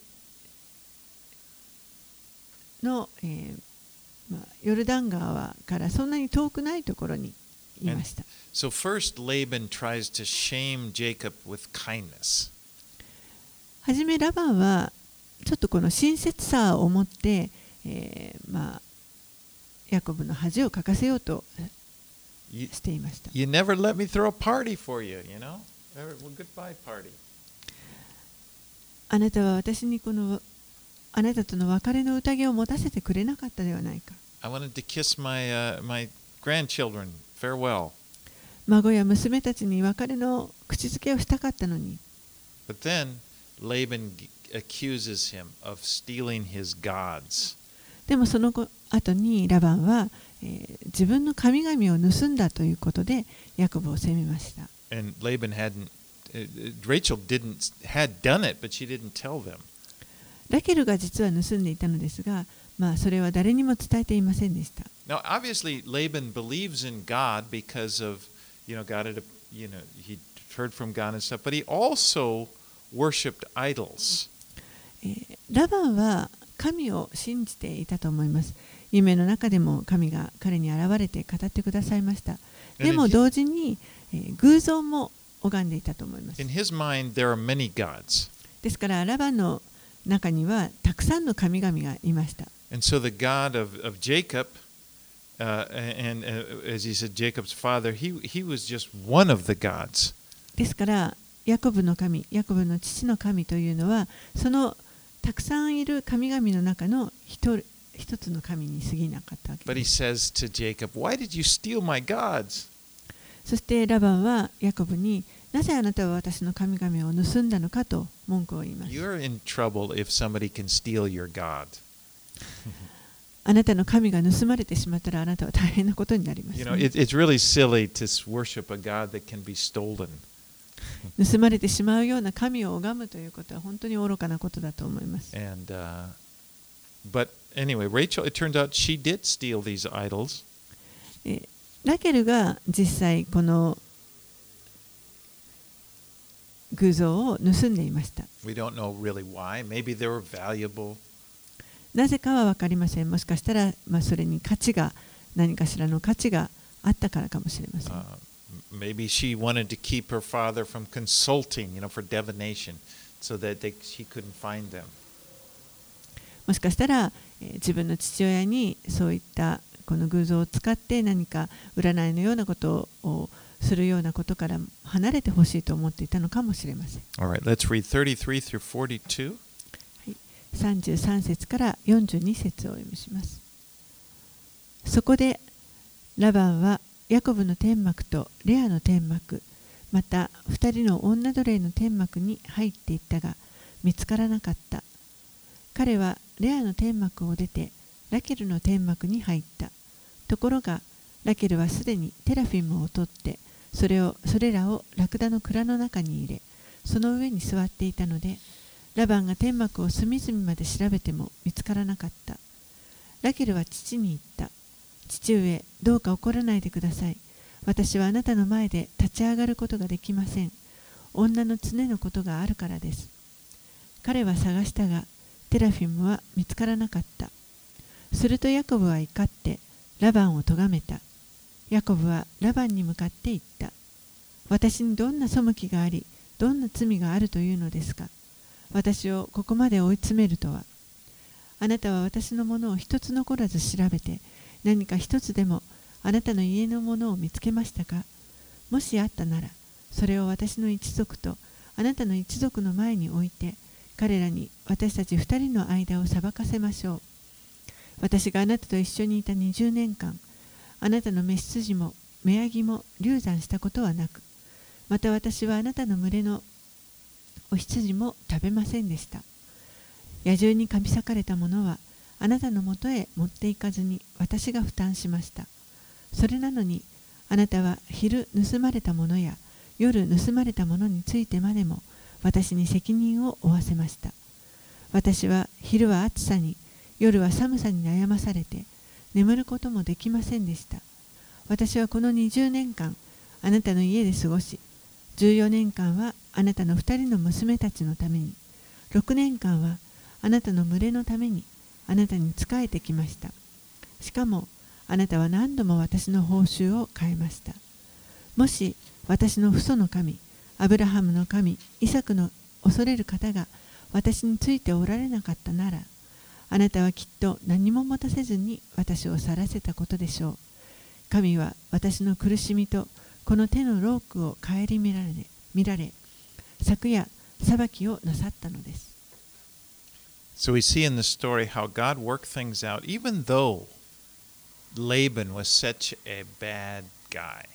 の、えーまあ、ヨルダン川からそんなに遠くないところにいました。So, first, Laban tries to shame Jacob with kindness. はじめラバンはちょっとこの親切さを持って、えーまあ、ヤコブの恥をかかせようと You, していました。you never let me throw a party for you, you know? Well, goodbye party. あなたは私にこのあなたとの別れの宴を持たせてくれなかったではないか。I wanted to kiss my, uh, my grandchildren. Farewell. 孫や娘たちに別れの口づけをしたかったのに。But then Laban accuses him of stealing his gods. でもその後後にラバンは、えー自分の神々を盗んだということでヤコブを責めました。And Laban hadn't, uh, uh, Rachel didn't, had done it, but she didn't tell them. ラケルが実は盗んでいたのですが、まあ、それは誰にも伝えていませんでした。Now, obviously, Laban believes in God because of, you know, God had, you know, he heard from God and stuff, but he also worshipped idols. えーラバンは神を信じていたと思います。夢の中でも神が彼に現れて語ってくださいました。でも同時に、えー偶像も拝んでいたと思います in。his mind, there are many gods. ですからラバンの中にはたくさんの神々がいました。ですから、ヤコブの神、ヤコブの父の神というのは、そのたくさんいる神々の中の一人。一つの神に過ぎなかった。そしてラバンはヤコブになぜあなたは私の神々を盗んだのかと文句を言います。あなたの神が盗まれてしまったらあなたは大変なことになります、盗まれてしまうような神を拝むということは本当に愚かなことだと思います。ラケルが実際この偶像を盗んでいました。なぜかは分かりません。もしかしたら、まあ、そに価値が何かしらの価値があったかもしれません。もしかしたら、え、自分の父親にそういったこの偶像を使って何か占いのようなことをするようなことから離れてほしいと思っていたのかもしれません。Right, let's read 33 through 42. 33節から42節をお読みします。そこでラバンはヤコブの天幕とレアの天幕、また2人の女奴隷の天幕に入っていったが見つからなかった。彼はレアの天幕を出てラケルの天幕に入った。ところがラケルはすでにテラフィムを取ってそれをそれらをラクダの蔵の中に入れその上に座っていたのでラバンが天幕を隅々まで調べても見つからなかった。ラケルは父に言った。父上、どうか怒らないでください。私はあなたの前で立ち上がることができません。女の常のことがあるからです。彼は探したが、テラフィムは見つからなかった。するとヤコブは怒ってラバンを咎めた。ヤコブはラバンに向かって言った。私にどんな背きがあり、どんな罪があるというのですか。私をここまで追い詰めるとは。あなたは私のものを一つ残らず調べて、何か一つでもあなたの家のものを見つけましたかもしあったなら、それを私の一族とあなたの一族の前に置いて、彼らに私たち二人の間を裁かせましょう。私があなたと一緒にいた20年間、あなたの召筋も目ヤギも流産したことはなく、また私はあなたの群れのお羊も食べませんでした。野獣にかみ裂かれたものはあなたのもとへ持っていかずに私が負担しました。それなのにあなたは昼盗まれたものや夜盗まれたものについてまでも私に責任を負わせました私は昼は暑さに夜は寒さに悩まされて眠ることもできませんでした。私はこの20年間あなたの家で過ごし14年間はあなたの2人の娘たちのために6年間はあなたの群れのためにあなたに仕えてきました。しかもあなたは何度も私の報酬を変えました。もし私の父祖の神アブラハムの神イサクの恐れる方が私についておられなかったならあなたはきっと何も持たせずに私を去らせたことでしょう。神は私の苦しみとこの手のロークを顧みられ見られ昨夜裁きをなさったのです。So we see in the story how God worked things out, even though Laban was such a bad guy.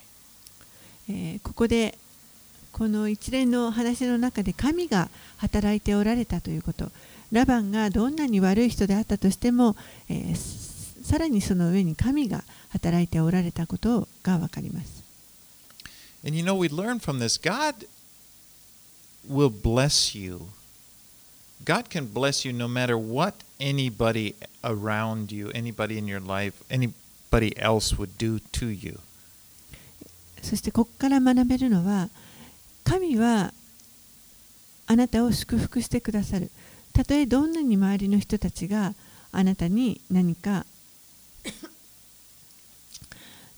えー、ここでこの一連の話の中で神が働いておられたということラバンがどんなに悪い人であったとしても、えー、さらにその上に神が働いておられたことが分かります。And you know, we learn from this God will bless you. God can bless you no matter what anybody around you, anybody in your life, anybody else would do to you. そしてここから学べるのは神はあなたを祝福してくださるたとえどんなに周りの人たちがあなたに何か、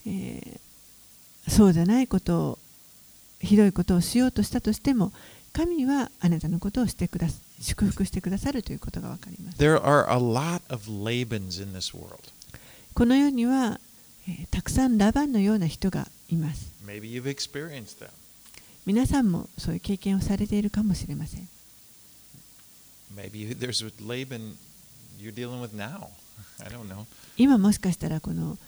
えー、そうじゃないことをひどいことをしようとしたとしても神はあなたのことをしてくだ祝福してくださるということがわかります。There are a lot of Labans in this world. この世には、えー、たくさんラバンのような人がいます。Maybe you've experienced them. 皆さんもそういう経験をされているかもしれません。Maybe there's Laban you're dealing with now. I don't know. 今もしかしたらこの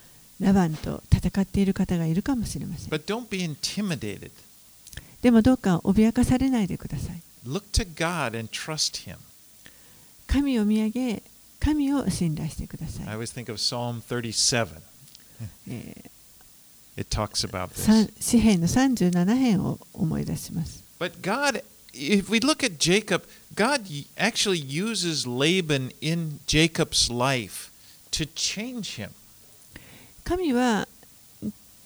ラバンと戦っている方がいるかもしれません。But don't be intimidated. でもどうか脅かされないでください。Look to God and trust Him. 神を見上げ、神を信頼してください。I always think of Psalm 37. えー It talks about this. 詩篇の37編を思い出します。But God, if we look at Jacob, God actually uses Laban in Jacob's life to change him. 神は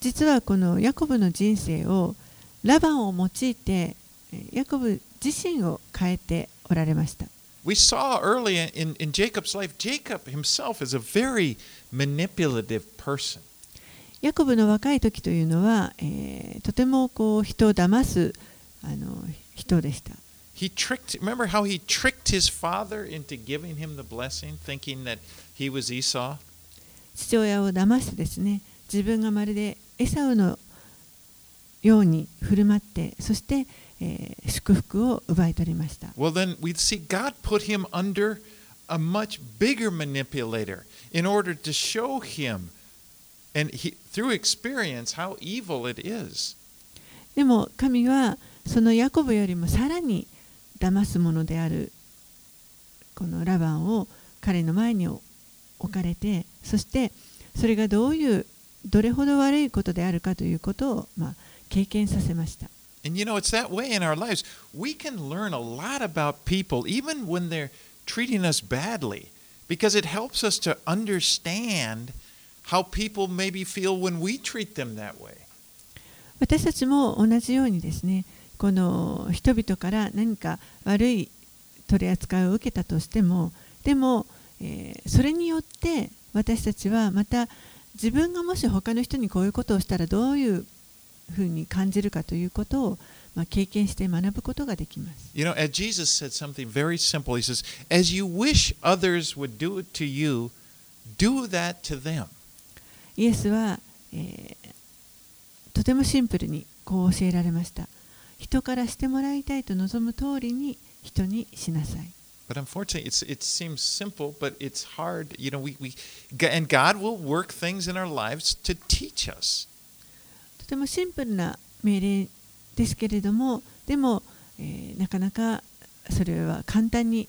実はこのヤコブの人生をラバンを用いてヤコブ自身を変えておられました。We saw early in, in Jacob's life, Jacob himself is a very manipulative person. ヤコブの若い時というのは、えー、とてもこう人を騙すあの 人でした。He tricked, remember how he tricked his father into giving him the blessing, thinking that he was Esau? 父親を騙してですね、自分がまるでエサウのように振る舞って、そして、えー、祝福を奪い取りました。Well, then we see God put him under a much bigger manipulator in order to show him and he, through experience how evil it is. でも神はそのヤコブよりもさらに騙すものであるこのラバンを彼の前に置かれてそしてそれがどういうどれほど悪いことであるかということを、まあ、経験させました。And you know, it's that way in our lives. We can learn a lot about people even when they're treating us badly because it helps us to understand how people maybe feel when we treat them that way. 私たちも同じようにですねこの人々から何か悪い取り扱いを受けたとしてもでも、えー、それによって私たちはまた自分がもし他の人にこういうことをしたらどういうふうに感じるかということを、まあ、経験して学ぶことができます。You know, as Jesus said something very simple, He says, As you wish others would do it to you, do that to them. イエスは、えー、とてもシンプルにこう教えられました。人からしてもらいたいと望む通りに人にしなさい。But unfortunately, it's, it seems simple, but it's hard. You know, we, we, and God will work things in our lives to teach us. とてもシンプルな命令ですけれども、でも、えー、なかなかそれは簡単に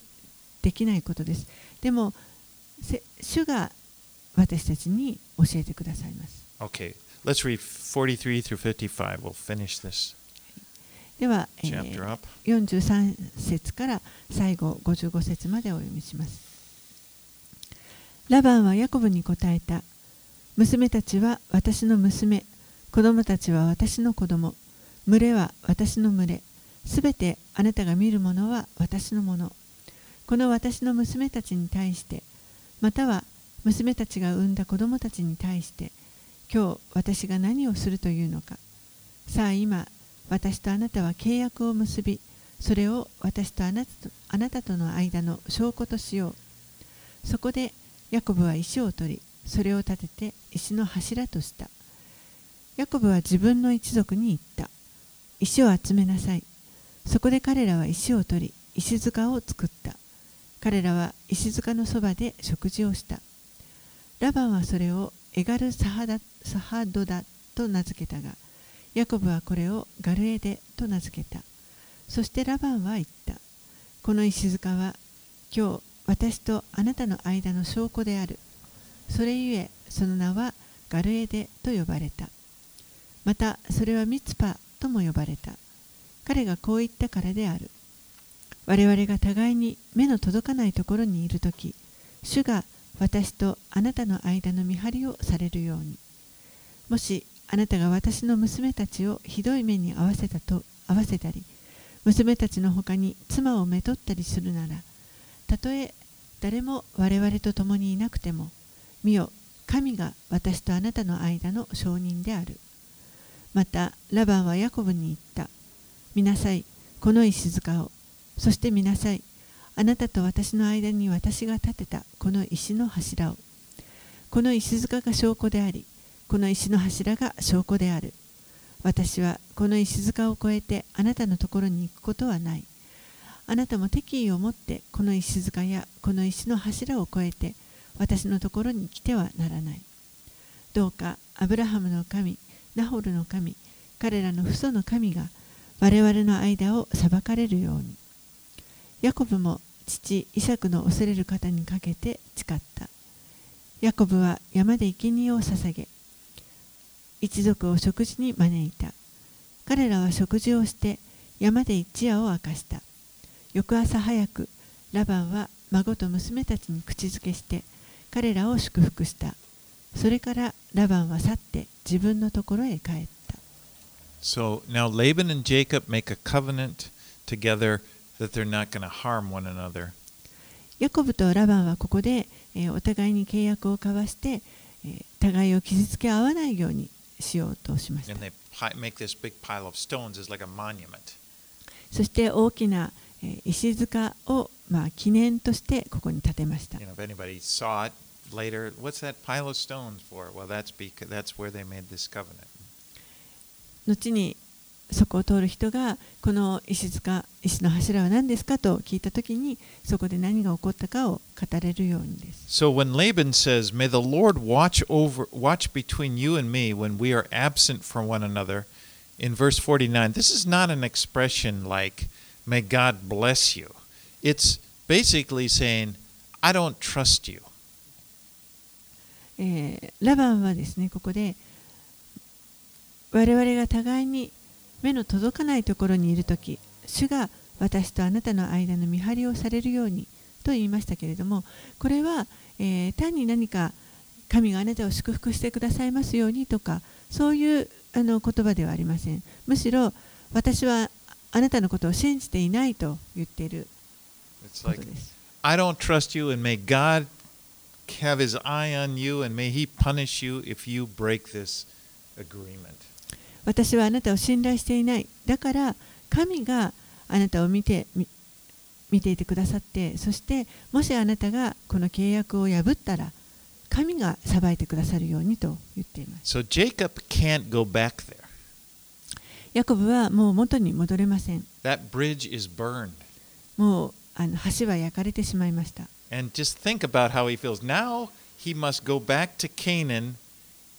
できないことです。でも、主が私たちに教えてくださいます。Okay, let's read 43 through 55. We'll finish this. では、えー、43節から最後55節までお読みします。ラバンはヤコブに答えた。娘たちは私の娘、子供たちは私の子供、群れは私の群れ、すべてあなたが見るものは私のもの。この私の娘たちに対して、または娘たちが産んだ子供たちに対して、今日私が何をするというのか。さあ今、私とあなたは契約を結び、それを私とあなたとあなたとの間の証拠としよう。そこでヤコブは石を取り、それを立てて石の柱とした。ヤコブは自分の一族に言った。石を集めなさい。そこで彼らは石を取り、石塚を作った。彼らは石塚のそばで食事をした。ラバンはそれをエガルサハダサハドダと名付けたが、ヤコブはこれをガルエデと名付けた。そしてラバンは言った。この石塚は今日私とあなたの間の証拠である。それゆえその名はガルエデと呼ばれた。またそれはミツパとも呼ばれた。彼がこう言ったからである。我々が互いに目の届かないところにいるとき、主が私とあなたの間の見張りをされるように。もしあなたが私の娘たちをひどい目に遭わせたと合わせたり娘たちの他に妻をめとったりするならたとえ誰も我々と共にいなくても見よ神が私とあなたの間の証人である。またラバンはヤコブに言った。見なさいこの石塚を。そして見なさいあなたと私の間に私が建てたこの石の柱を。この石塚が証拠でありこの石の柱が証拠である。私はこの石塚を越えてあなたのところに行くことはない。あなたも敵意を持ってこの石塚やこの石の柱を越えて私のところに来てはならない。どうかアブラハムの神、ナホルの神、彼らの父祖の神が我々の間を裁かれるように。ヤコブも父イサクの恐れる方にかけて誓った。ヤコブは山で生贄を捧げ、一族を食事に招いた。彼らは食事をして山で一夜を明かした。翌朝早く、ラバンは孫と娘たちに口づけして、彼らを祝福した。それからラバンは去って自分のところへ帰った。So now Laban and Jacob make a covenant together that they're not going to harm one another. ヤコブとラバンはここで、えー、お互いに契約を交わして、えー、互いを傷つけ合わないようにしようとしました。そして大きな石塚をまあ記念としてここに建てました。後にそこを通る人がこの石塚石の柱は何ですかと聞いたときにそこで何が起こったかを語れるようにです。So when Laban says, May the Lord watch over watch between you and me when we are absent from one another, in verse 49, this is not an expression like, May God bless you. It's basically saying, I don't trust you. えー、ラバンはですね、ここで我々が互いに目の届かないところにいるとき、主が私とあなたの間の見張りをされるようにと言いましたけれども、これは、えー、単に何か神があなたを祝福してくださいますようにとか、そういうあの言葉ではありません。むしろ私はあなたのことを信じていないと言っていることです。I don't trust you, and may God have his eye on you, and may he punish you if you break this agreement. 私はあなたを信頼していない。だから神があなたを見てみ見ていてくださって、そしてもしあなたがこの契約を破ったら、神が裁いてくださるようにと言っています。So Jacob can't go back there. ヤコブはもう元に戻れません。That bridge is burned. もうあの橋は焼かれてしまいました。And just think about how he feels. Now he must go back to Canaan,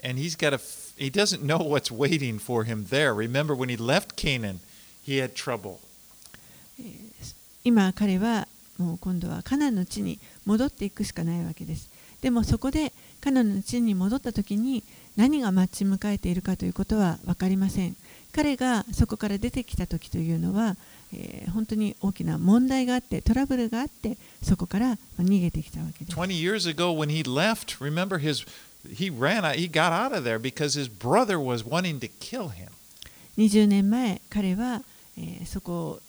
and he's got to, he doesn't know what's waiting for him there. Remember, when he left Canaan, he had trouble. 今彼はもう今度はカナンの地に戻っていくしかないわけです。でもそこでカナンの地に戻った時に何が待ち迎えているかということは分かりません。彼がそこから出てきた時というのは、えー本当に大きな問題があってトラブルがあってそこからまあ逃げてきたわけです。20 years ago, when he left, remember his, he ran, out- he got out of there because his brother was wanting to kill him. 20年前彼は、えーそこを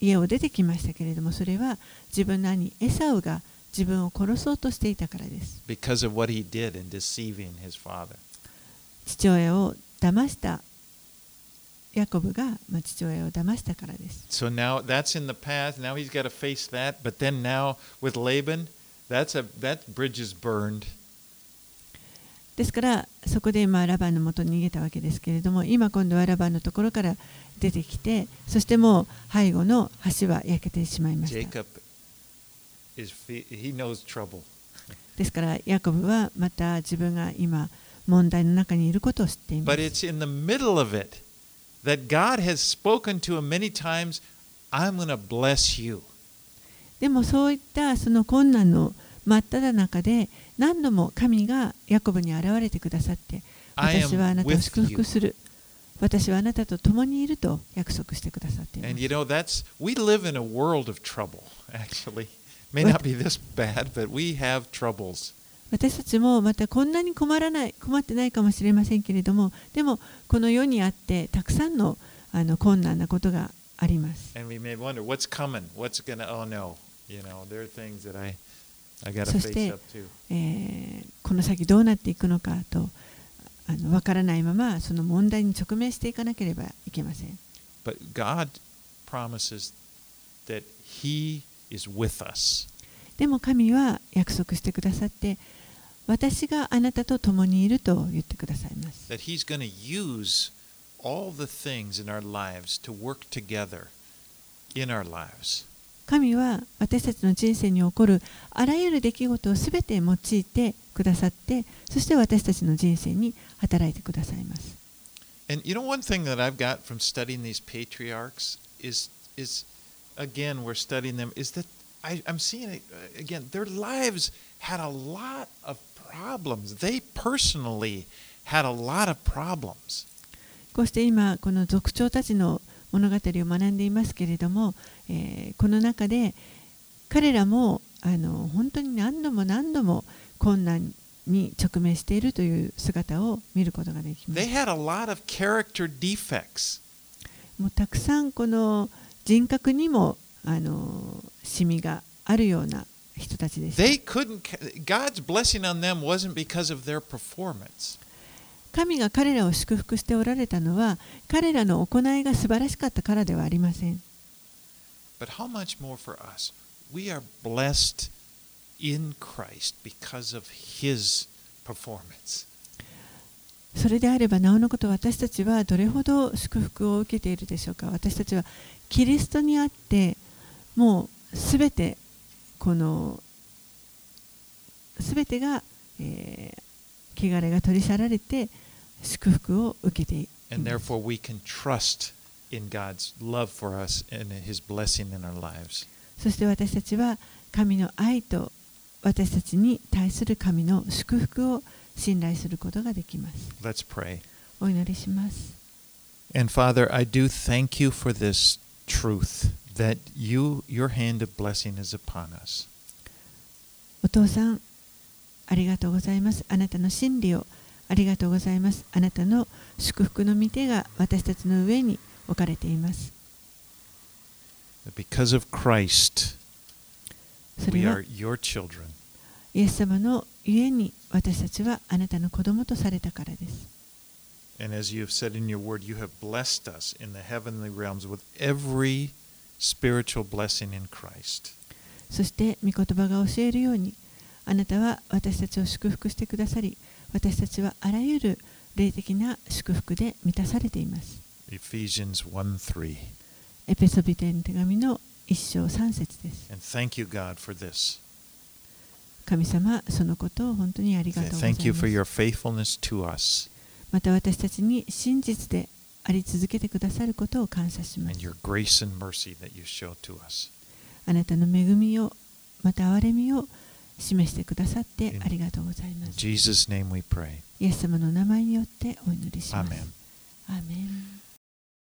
家を出てきましたけれどもそれは自分の兄エサウが自分を殺そうとしていたからです。 because of what he did in deceiving his father. 父親を騙したヤコブが、まあ、父親を騙したからです。 So now that's in the past. Now he's got to face that. But then now with Laban, that's a that bridge is burned. ですからそこでまあラバンのもとに逃げたわけですけれども今今度はラバンのところから出てきてそしてもう背後の橋は焼けてしまいました。ですからヤコブはまた自分が今問題の中にいることを知っていま But す。it's in the middle of it that God has spoken to him many times. I'm going to bless you. でもそういったその困難の真った中で何度も神がヤコブに現れてくださって私はあなたを祝福する私はあなたと共にいると約束してくださってい。私たちもまたこんなに困らない困ってないかもしれませんけれどもでもこの世にあってたくさんの,あの困難なことがあります。そして、えー、この先どうなっていくのかとあの分からないままその問題に直面していかなければいけません。でも神は約束してくださって私があなたと共にいると言ってくださいます。神は私たちの人生に起こるあらゆる出来事をすべて用いてくださってそして私たちの人生に働いてくださいます。こうして今この族長たちの物語を学んでいますけれどもえーこの中で彼らもあの本当に何度も何度も困難に直面しているという姿を見ることができます They。had a lot of character defects. もうたくさんこの人格にもあのシミがあるような人たちでした。They couldn't, ca- God's blessing on them wasn't because of their performance. 神が彼らを祝福しておられたのは彼らの行いが素晴らしかったからではありません。それであればなおのこと私たちはどれほど祝福を受けているでしょうか？私たちはキリストにあってもうすべてこのすべてが、えー、汚れが取り去られて祝福を受けている。In God's love for us and His blessing in our lives. そして私たちは神の愛と私たちに対する神の祝福を信頼することができます Let's pray. お祈りします And Father, I do thank you for this truth that you, your hand of blessing is upon us. お父さんありがとうございますあなたの真理をありがとうございます。あなたの祝福の御手が私たちの上に置かれています。イエス様のゆに私たちはあなたの子供とされたからです。そして、御言葉が教えるように、あなたは私たちを祝福してくださり、私たちはあらゆる霊的な祝福で満たされています。Ephesians 1 3. エペソビテの手紙の一章三節です And thank you, God, for this. 神様そのことを本当にありがとうござい Thank you ま for す your faithfulness to us また私たちに真実であり続けてくださることを感謝しま and す your grace and mercy that you show to us. あなたの恵みをまた憐れみを示してくださってありがとうございま In す Jesus' name we pray. イエス様の名前によってお祈りします Amen. アーメン